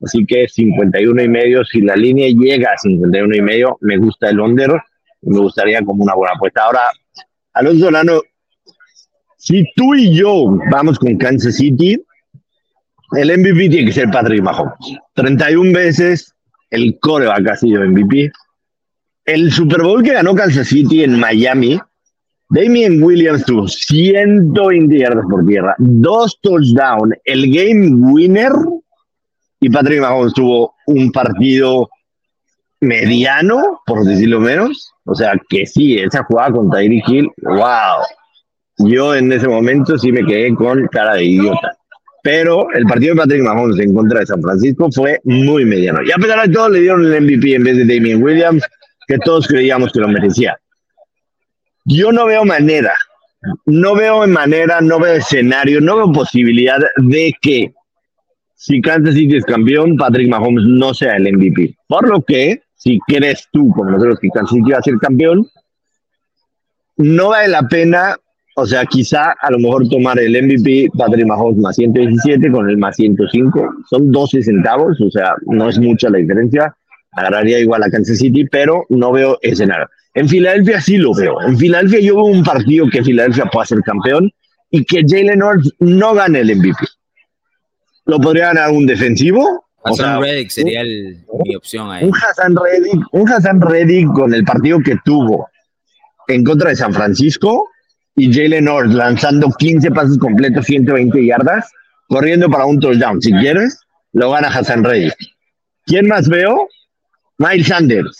Así que 51 y medio, si la línea llega a 51 y medio, me gusta el under me gustaría como una buena apuesta. Ahora, Alonso Solano, si tú y yo vamos con Kansas City, el MVP tiene que ser Patrick Mahomes. 31 veces el coreback ha sido MVP. El Super Bowl que ganó Kansas City en Miami, Damien Williams tuvo 120 yardas por tierra, dos touchdowns, el game winner, y Patrick Mahomes tuvo un partido mediano, por decirlo menos. O sea, que sí, esa jugada con Tyreek Hill, wow. Yo en ese momento sí me quedé con cara de idiota. Pero el partido de Patrick Mahomes en contra de San Francisco fue muy mediano. Y a pesar de todo, le dieron el MVP en vez de Damien Williams, que todos creíamos que lo merecía. Yo no veo manera, no veo manera, no veo escenario, no veo posibilidad de que si Kansas City es campeón, Patrick Mahomes no sea el MVP. Por lo que si crees tú, como nosotros, que Kansas City va a ser campeón, no vale la pena, o sea, quizá a lo mejor tomar el MVP Patrick Mahomes más 117 con el más 105, son 12 centavos, o sea, no es mucha la diferencia, agarraría igual a Kansas City, pero no veo escenario. En Filadelfia sí lo veo, en Filadelfia yo veo un partido que Filadelfia pueda ser campeón y que Jalen Hurts no gane el MVP. Lo podría ganar un defensivo, Hassan Reddick sería mi opción ahí. Un Hassan, Reddick, un Hassan Reddick con el partido que tuvo en contra de San Francisco y Jalen North lanzando 15 pases completos, 120 yardas, corriendo para un touchdown. Si quieres, lo gana Hassan Reddick. ¿Quién más veo? Miles Sanders.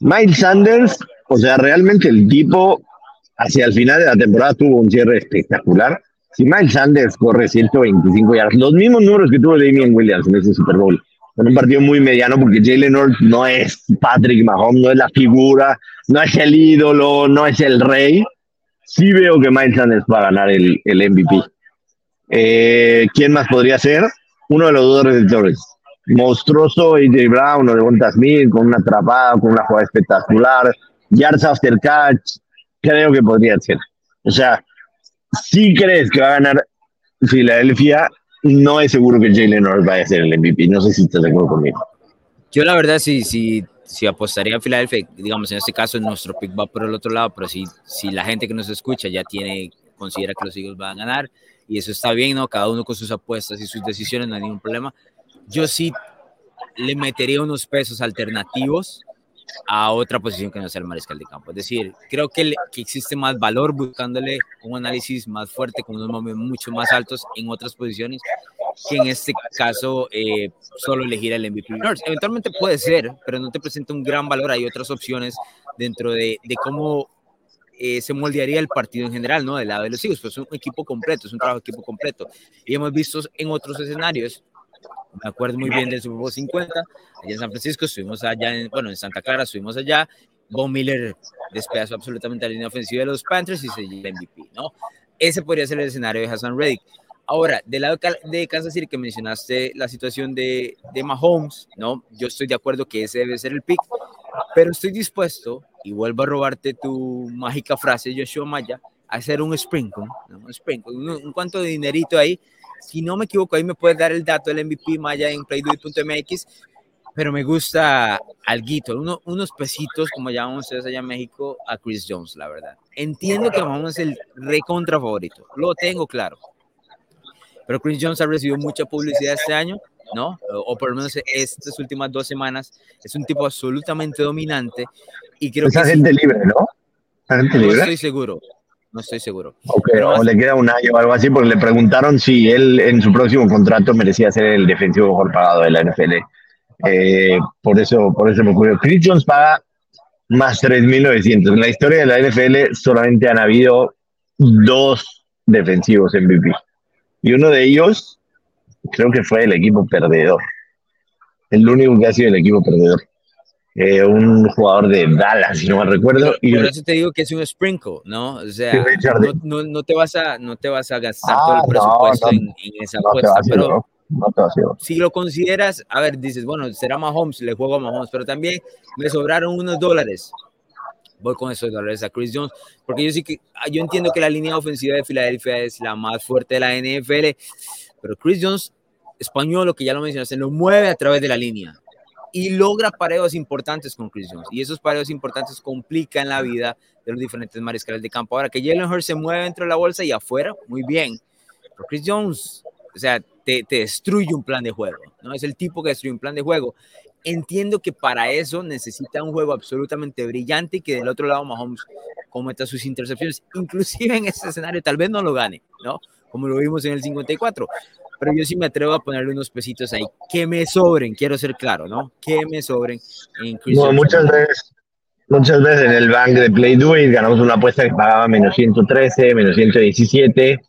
Miles Sanders, o sea, realmente el tipo hacia el final de la temporada tuvo un cierre espectacular si Miles Sanders corre 125 yardas, los mismos números que tuvo Damien Williams en ese Super Bowl, con un partido muy mediano porque Jalen Hurts no es Patrick Mahomes, no es la figura, no es el ídolo, no es el rey. Sí veo que Miles Sanders va a ganar el, el MVP. Eh, ¿Quién más podría ser? Uno de los dos receptores. Monstruoso AJ Brown o de Bonta Smith con una atrapada, con una jugada espectacular. Yards after catch. Creo que podría ser. O sea, si crees que va a ganar Filadelfia, no es seguro que Jalen Hurts vaya a ser el MVP. No sé si estás de acuerdo conmigo. Yo la verdad sí, sí, sí apostaría a Filadelfia, digamos en este caso nuestro pick va por el otro lado, pero si, si la gente que nos escucha ya tiene, considera que los Eagles van a ganar, y eso está bien, ¿no? Cada uno con sus apuestas y sus decisiones, no hay ningún problema. Yo sí le metería unos pesos alternativos a otra posición que no sea el mariscal de campo. Es decir, creo que, que existe más valor buscándole un análisis más fuerte, con unos momentos mucho más altos en otras posiciones, que en este caso eh, solo elegir el MVP. Eventualmente puede ser, pero no te presenta un gran valor. Hay otras opciones dentro de, de cómo eh, se moldearía el partido en general, ¿no? Del lado de los hijos, pues es un equipo completo, es un trabajo de equipo completo. Y hemos visto en otros escenarios me acuerdo muy bien del Super Bowl 50, allá en San Francisco, estuvimos allá, en, bueno, en Santa Clara, estuvimos allá, Von Miller despedazó absolutamente la línea ofensiva de los Panthers y se lleva el MVP, ¿no? Ese podría ser el escenario de Hassan Reddick. Ahora, del lado de Kansas City que mencionaste la situación de, de Mahomes, ¿no? Yo estoy de acuerdo que ese debe ser el pick, pero estoy dispuesto, y vuelvo a robarte tu mágica frase, Joshua Maya, a hacer un sprinkle, ¿no? un sprinkle, un, cuanto de dinerito ahí. Si no me equivoco, ahí me puedes dar el dato del MVP Maya en playduit.mx, pero me gusta alguito, uno, unos pesitos, como llamamos ustedes allá en México, a Chris Jones, la verdad. Entiendo que Mahomes es el recontra favorito, lo tengo claro pero Chris Jones ha recibido mucha publicidad este año, ¿no? O, por lo menos estas últimas dos semanas. Es un tipo absolutamente dominante. Y creo Esa que gente libre, ¿no? gente libre? No estoy seguro. No estoy seguro. o le queda un año o algo así, porque le preguntaron si él en su próximo contrato merecía ser el defensivo mejor pagado de la NFL. Eh, por eso, por eso me ocurrió. Chris Jones paga más 3.900. En la historia de la NFL solamente han habido dos defensivos MVP. Y uno de ellos, creo que fue el equipo perdedor. El único que ha sido el equipo perdedor. Eh, un jugador de Dallas, si no me recuerdo. y por eso te digo que es un sprinkle, ¿no? O sea, no, no, te vas a, no te vas a gastar todo el ah, presupuesto en, esa apuesta, pero si lo consideras, a ver, dices, bueno, será Mahomes, le juego a Mahomes, pero también me sobraron unos dólares voy con esos dólares a Chris Jones, porque yo sí que ah, yo entiendo que la línea ofensiva de Filadelfia es la más fuerte de la NFL, pero Chris Jones, español, lo que ya lo mencionaste, lo mueve a través de la línea y logra pareos importantes con Chris Jones. Y esos pareos importantes complican la vida de los diferentes mariscales de campo. Ahora que Jalen Hurts se mueve dentro de la bolsa y afuera, muy bien. Pero Chris Jones, o sea, te, te, destruye un plan de juego, ¿no? Es el tipo que destruye un plan de juego. Entiendo que para eso necesita un juego absolutamente brillante y que del otro lado Mahomes cometa sus intercepciones. Inclusive en ese escenario tal vez no lo gane, ¿no? Como lo vimos en el 54. Pero yo sí me atrevo a ponerle unos pesitos ahí. Que me sobren, quiero ser claro, ¿no? Que me sobren. no, muchas veces, muchas veces en el bank de Play Do ganamos una apuesta que pagaba menos 113, menos 117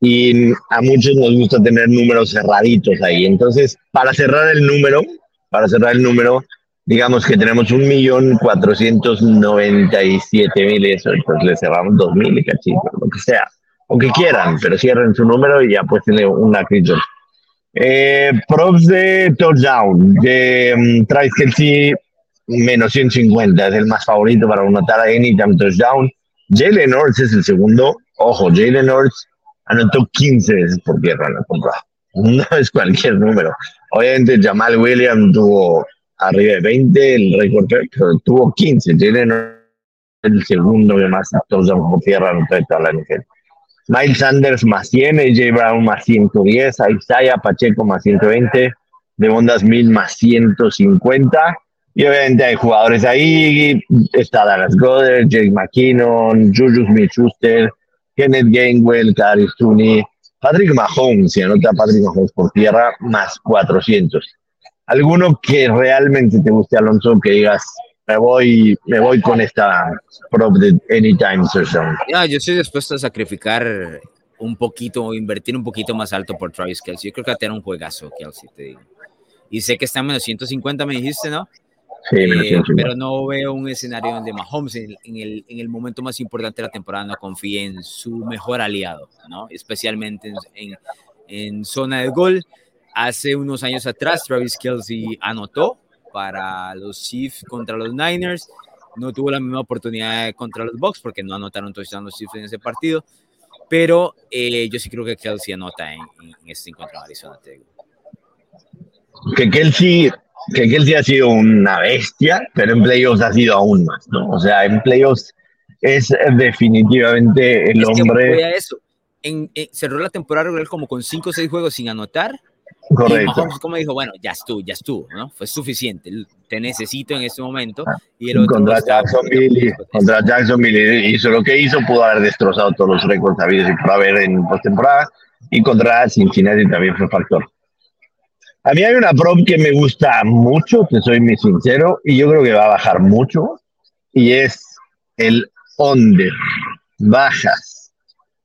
y a muchos nos gusta tener números cerraditos ahí. Entonces, para cerrar el número, para cerrar el número, digamos que tenemos un millón cuatrocientos noventa y siete mil eso, entonces le cerramos dos mil y cachito, lo que sea, o que quieran, pero cierren su número y ya pues tiene una cripto. Eh, props de touchdown, de um, Travis Kelsey, menos 150, es el más favorito para anotar a anytime touchdown. Jalen Hurts es el segundo, ojo, Jalen Hurts anotó 15 veces por tierra en la temporada. No es cualquier número. Obviamente Jamal Williams tuvo arriba de 20, el récord tuvo 15, tiene el segundo que más todos por tierra no toda la NFL. Miles Sanders más 100, AJ Brown más 110, Isaiah Pacheco más 120, Devondas Mil más 150. Y obviamente hay jugadores ahí, está Dallas Goddard, Jake McKinnon, Juju Smith-Schuster, Kenneth Gainwell, Karis Tooney, Patrick Mahomes, si anota Patrick Mahomes por tierra, más 400. ¿Alguno que realmente te guste, Alonso, que digas, me voy, me voy con esta prop de Anytime Session? Ya, yo estoy dispuesto a sacrificar un poquito, invertir un poquito más alto por Travis Kelsey. Yo creo que va a tener un juegazo, Kelsey, te digo. Y sé que está en menos 150, me dijiste, ¿no? Eh, pero no veo un escenario donde Mahomes en, el, en, el, momento más importante de la temporada no confíe en su mejor aliado, ¿no? especialmente en, en, zona de gol. Hace unos años atrás, Travis Kelsey anotó para los Chiefs contra los Niners. No tuvo la misma oportunidad contra los Bucks porque no anotaron touchdown los Chiefs en ese partido. Pero eh, yo sí creo que Kelsey anota en, en este contra Arizona. Que Kelsey que Kelsey ha sido una bestia, pero en playoffs ha sido aún más, ¿no? O sea, en playoffs es definitivamente el hombre. Que eso. En, cerró la temporada regular como con 5 o 6 juegos sin anotar. Correcto. Y como dijo, bueno, ya estuvo, ya estuvo, ¿no? Fue suficiente, te necesito en este momento. Y el otro contra Jacksonville, contra Jacksonville hizo lo que hizo, pudo haber destrozado todos los récords habidos y por haber en postemporada. Y contra Cincinnati también fue factor. A mí hay una prop que me gusta mucho, que soy muy sincero, y yo creo que va a bajar mucho, y es el under bajas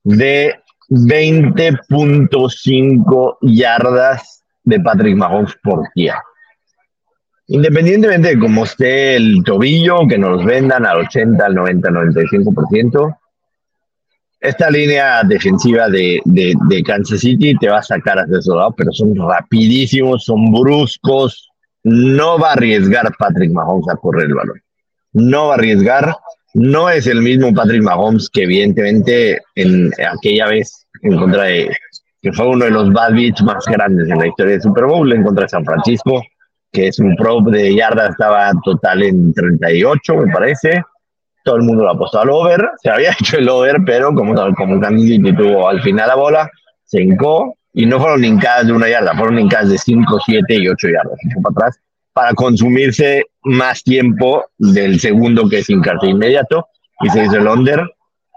de 20.5 yardas de Patrick Mahomes por día. Independientemente de cómo esté el tobillo, que nos vendan al 80, al 90, al 95%, esta línea defensiva de, de, Kansas City te va a sacar hacia su lado, pero son rapidísimos, son bruscos. No va a arriesgar Patrick Mahomes a correr el balón. No va a arriesgar. No es el mismo Patrick Mahomes que evidentemente en aquella vez en contra de, que fue uno de los bad beats más grandes en la historia del Super Bowl, en contra de San Francisco, que es un pro de yarda, estaba total en 38, me parece. Todo el mundo lo apostó al over, se había hecho el over, pero como, como Kansas tuvo al final la bola, se hincó y no fueron hincadas de una yarda, fueron hincadas de 5, 7 y 8 yardas, para atrás, para consumirse más tiempo del segundo que es hincarse inmediato y se hizo el under.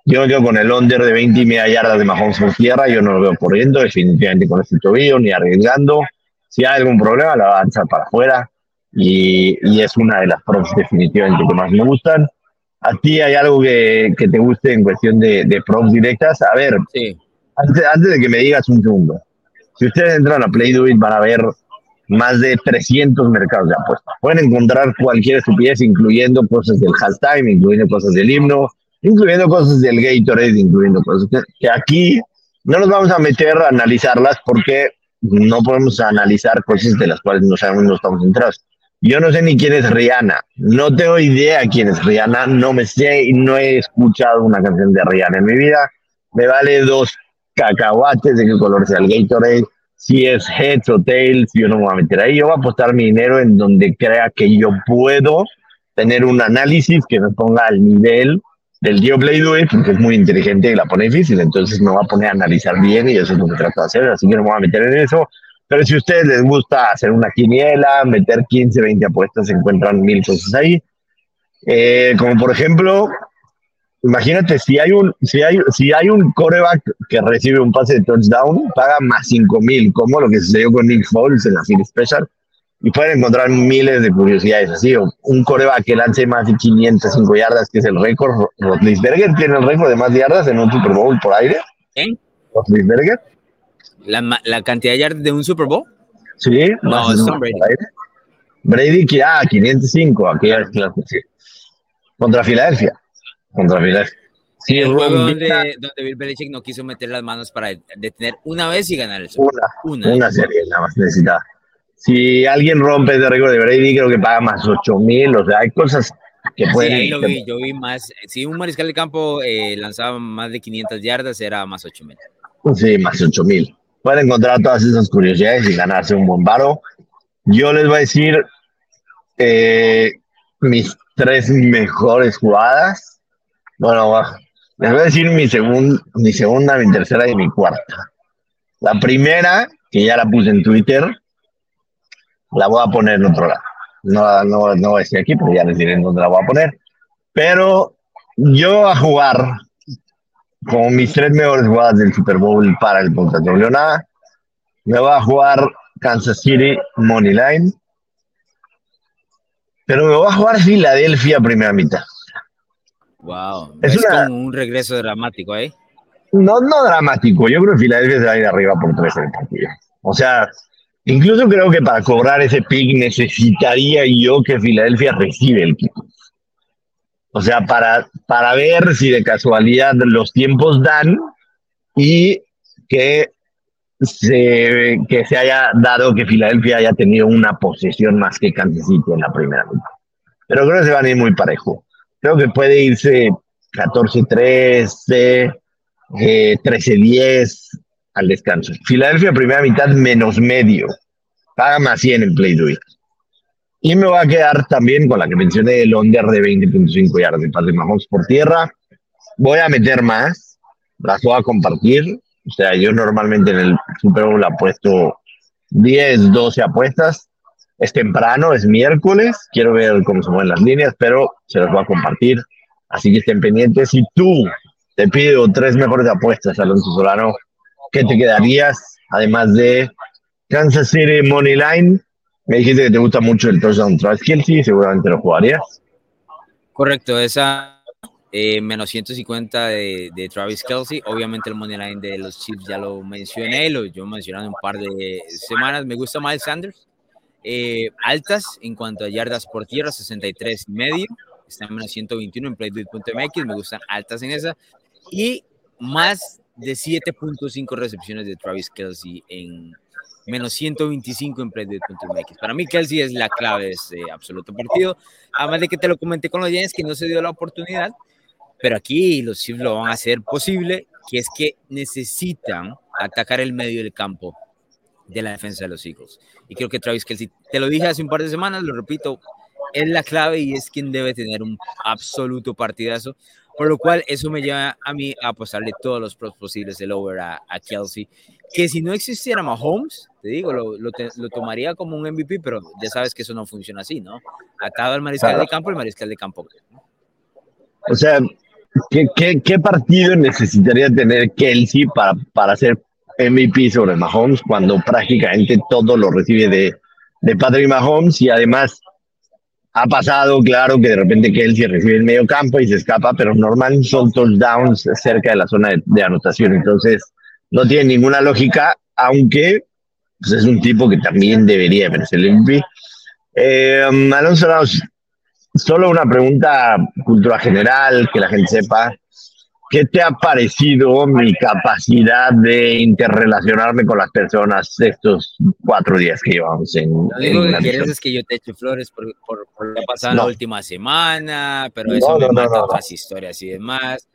Yo me quedo con el under de 20 y media yardas de Mahomes por tierra, yo no lo veo corriendo definitivamente con este tobillo ni arriesgando. Si hay algún problema, la va a echar para afuera y, y es una de las pros definitivamente que más me gustan. ¿A ti hay algo que, que te guste en cuestión de, de props directas? A ver, antes, antes, de que me digas un segundo, si ustedes entran a Play van a ver más de 300 mercados de apuestas. Pueden encontrar cualquier estupidez, incluyendo cosas del halftime, incluyendo cosas del himno, incluyendo cosas del Gatorade, incluyendo cosas que aquí no nos vamos a meter a analizarlas porque no podemos analizar cosas de las cuales no sabemos, no estamos entrados. Yo no sé ni quién es Rihanna. No tengo idea quién es Rihanna. No me sé y no he escuchado una canción de Rihanna en mi vida. Me vale dos cacahuates de qué color sea el Gatorade. Si es heads o tails, yo no me voy a meter ahí. Yo voy a apostar mi dinero en donde crea que yo puedo tener un análisis que me ponga al nivel del tío Play porque es muy inteligente y la pone difícil. Entonces me va a poner a analizar bien y eso es lo que trato de hacer. Así que no me voy a meter en eso. Pero si a ustedes les gusta hacer una quiniela, meter 15, 20 apuestas, se encuentran mil cosas ahí. Eh, como por ejemplo, imagínate si hay un si hay si hay un coreback que recibe un pase de touchdown, paga más 5 mil, como lo que sucedió con Nick Foles en la Philly Special. Y pueden encontrar miles de curiosidades así. un coreback que lance más de 505 yardas, que es el récord. Rotlisberger tiene el récord de más yardas en un Super Bowl por aire. ¿Quién? Rotlisberger. ¿La, la cantidad de yardas de un Super Bowl? Sí. No, es Brady. Brady, que ah, 505, aquella sí. Contra Filadelfia. Contra Filadelfia. Sí, el juego donde, donde, Bill Belichick no quiso meter las manos para detener una vez y ganar el Super. Una, una, serie, nada más necesitaba. Si alguien rompe ese récord de Brady, creo que paga más 8 mil, o sea, hay cosas que pueden... Sí, ahí lo vi, yo vi más, si un mariscal de campo eh, lanzaba más de 500 yardas, era más 8 mil. Sí, más 8 mil pueden encontrar todas esas curiosidades y ganarse un buen varo. Yo les voy a decir eh, mis tres mejores jugadas. Bueno, les voy a decir mi, mi segunda, mi tercera y mi cuarta. La primera, que ya la puse en Twitter, la voy a poner en otro lado. No, no, no voy a decir aquí, pero ya les diré en dónde la voy a poner. Pero yo a jugar como mis tres mejores jugadas del Super Bowl para el contrato Leonada. Me va a jugar Kansas City Money Line. Pero me va a jugar Filadelfia primera mitad. Wow. Es, como un regreso dramático ¿eh? No, no dramático. Yo creo que Filadelfia se va a ir arriba por tres en el partido. O sea, incluso creo que para cobrar ese pick necesitaría yo que Filadelfia reciba el pick. O sea, para, para ver si de casualidad los tiempos dan y que se, que se haya dado que Filadelfia haya tenido una posesión más que Kansas City en la primera mitad. Pero creo que se van a ir muy parejo. Creo que puede irse 14-13, 13-10 al descanso. Filadelfia primera mitad menos medio. Paga más 100 en Play Do y me va a quedar también con la que mencioné el under de 20.5 yardas de Patrick Mahomes por tierra. Voy a meter más, las voy a compartir. O sea, yo normalmente en el Super Bowl apuesto 10, 12 apuestas. Es temprano, es miércoles. Quiero ver cómo se mueven las líneas, pero se las voy a compartir. Así que estén pendientes. Si tú te pido tres mejores apuestas, Alonso Solano, ¿qué te quedarías? Además de Kansas City Money Line me dijiste que te gusta mucho el touchdown Travis Kelsey, seguramente lo jugarías. Correcto, esa eh, menos 150 de, de, Travis Kelsey. Obviamente el money line de los Chiefs ya lo mencioné, lo yo mencioné un par de semanas. Me gusta Miles Sanders. Eh, altas en cuanto a yardas por tierra, 63 y medio. Está en menos 121 en playduit.mx. Me gustan altas en esa. Y más de 7.5 recepciones de Travis Kelsey en menos 125 en Playdead.mx. Para mí, Kelsey es la clave de ese absoluto partido. Además de que te lo comenté con los Giants, que no se dio la oportunidad, pero aquí los Chiefs lo van a hacer posible, que es que necesitan atacar el medio del campo de la defensa de los Eagles. Y creo que Travis Kelsey, te lo dije hace un par de semanas, lo repito, es la clave y es quien debe tener un absoluto partidazo. Por lo cual, eso me lleva a mí a apostarle todos los pros posibles del over a, a Kelsey que si no existiera Mahomes, te digo, lo, lo, tomaría como un MVP, pero ya sabes que eso no funciona así, ¿no? Atado al mariscal de campo, el mariscal de campo. O sea, ¿qué, qué, qué partido necesitaría tener Kelsey para, para ser MVP sobre Mahomes cuando prácticamente todo lo recibe de, de Patrick Mahomes y además ha pasado, claro, que de repente Kelsey recibe el medio campo y se escapa, pero normal son touchdowns cerca de la zona de, anotación. Entonces, no tiene ninguna lógica, aunque pues, es un tipo que también debería ser el MVP. Eh, Alonso solo una pregunta cultura general, que la gente sepa. ¿Qué te ha parecido mi capacidad de interrelacionarme con las personas estos cuatro días que llevamos en... Lo único que quieres es que yo te eche flores por, por, lo que ha pasado la última semana, pero eso me mata otras historias y demás.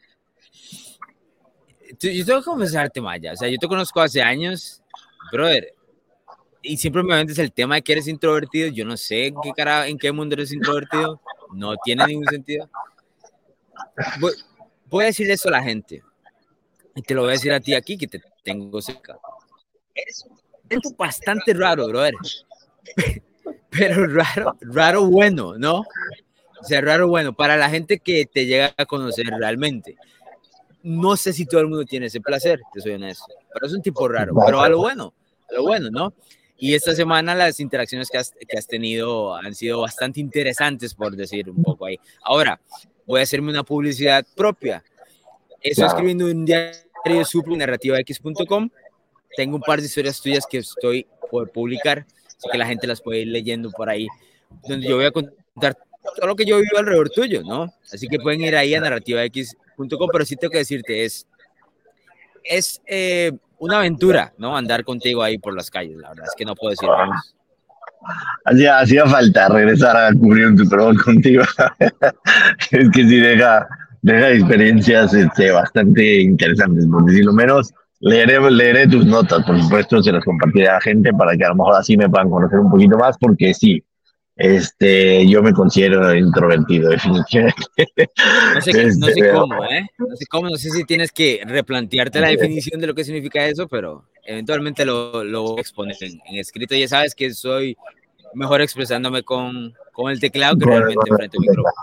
Yo tengo que confesarte, Maya, o sea, yo te conozco hace años, brother, y siempre me vendes el tema de que eres introvertido, yo no sé en qué, cara, en qué mundo eres introvertido, no tiene ningún sentido. Voy, voy a decir eso a la gente, y te lo voy a decir a ti aquí, que te tengo cerca. Es un bastante raro, brother, pero raro, raro bueno, ¿no? O sea, raro bueno, para la gente que te llega a conocer realmente no sé si todo el mundo tiene ese placer, te soy honesto, pero es un tipo raro, pero a lo bueno, a lo bueno, ¿no? Y esta semana las interacciones que has, que has tenido han sido bastante interesantes, por decir un poco ahí. Ahora, voy a hacerme una publicidad propia. Estoy escribiendo un diario super narrativax.com. Tengo un par de historias tuyas que estoy por publicar, así que la gente las puede ir leyendo por ahí, donde yo voy a contar todo lo que yo vivo alrededor tuyo, ¿no? Así que pueden ir ahí a narrativax pero sí tengo que decirte, es, es eh, una aventura, ¿no? Andar contigo ahí por las calles, la verdad es que no puedo decir más. Hacía, hacía falta regresar a cubrir un Super contigo. es que sí deja, deja experiencias este, bastante interesantes, por decirlo menos. Leeré, leeré tus notas, por supuesto, se las compartiré a la gente para que a lo mejor así me puedan conocer un poquito más, porque sí, este, yo me considero introvertido, definitivamente. No sé, no sé este, cómo, ¿eh? No sé cómo, no sé si tienes que replantearte la definición de lo que significa eso, pero eventualmente lo, lo voy a exponer en, escrito. Ya sabes que soy mejor expresándome con, con el teclado que realmente frente al micrófono.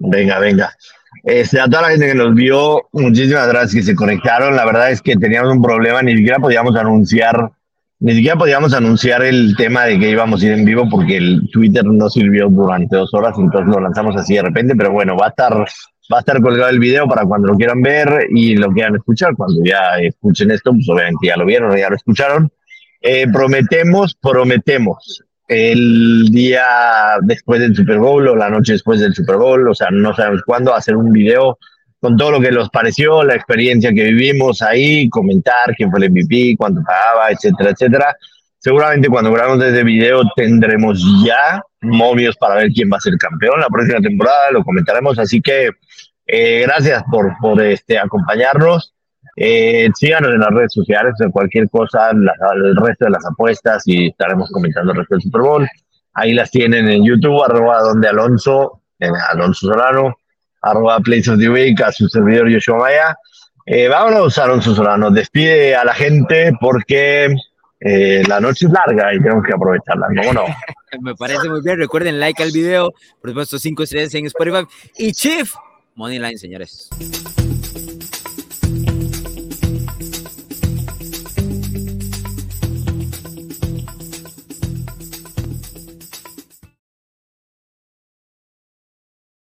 Venga, venga. Este, a toda la gente que nos vio, muchísimas gracias que se conectaron. La verdad es que teníamos un problema, ni siquiera podíamos anunciar ni siquiera podíamos anunciar el tema de que íbamos a ir en vivo porque el Twitter no sirvió durante dos horas, entonces lo lanzamos así de repente, pero bueno, va a estar, va a estar colgado el video para cuando lo quieran ver y lo quieran escuchar. Cuando ya escuchen esto, pues obviamente ya lo vieron ya lo escucharon. Eh, prometemos, prometemos el día después del Super Bowl o la noche después del Super Bowl, o sea, no sabemos cuándo, hacer un video con todo lo que nos pareció, la experiencia que vivimos ahí, comentar quién fue el MVP, cuánto pagaba, etcétera, etcétera. Seguramente cuando grabemos ese video tendremos ya momios para ver quién va a ser campeón la próxima temporada, lo comentaremos, así que eh, gracias por, por este, acompañarnos. Eh, síganos en las redes sociales, en cualquier cosa, el resto de las apuestas y estaremos comentando el resto del Super Bowl. Ahí las tienen en YouTube, arroba donde Alonso, en Alonso Solano, arroba Place of the Week, a su servidor Yoshua Maya. Eh, vámonos, Alonso Solano, despide a la gente porque eh, la noche es larga y tenemos que aprovecharla, ¿cómo no? Me parece muy bien, recuerden like al video, por supuesto 5 estrellas en Spotify y Chief Moneyline, señores.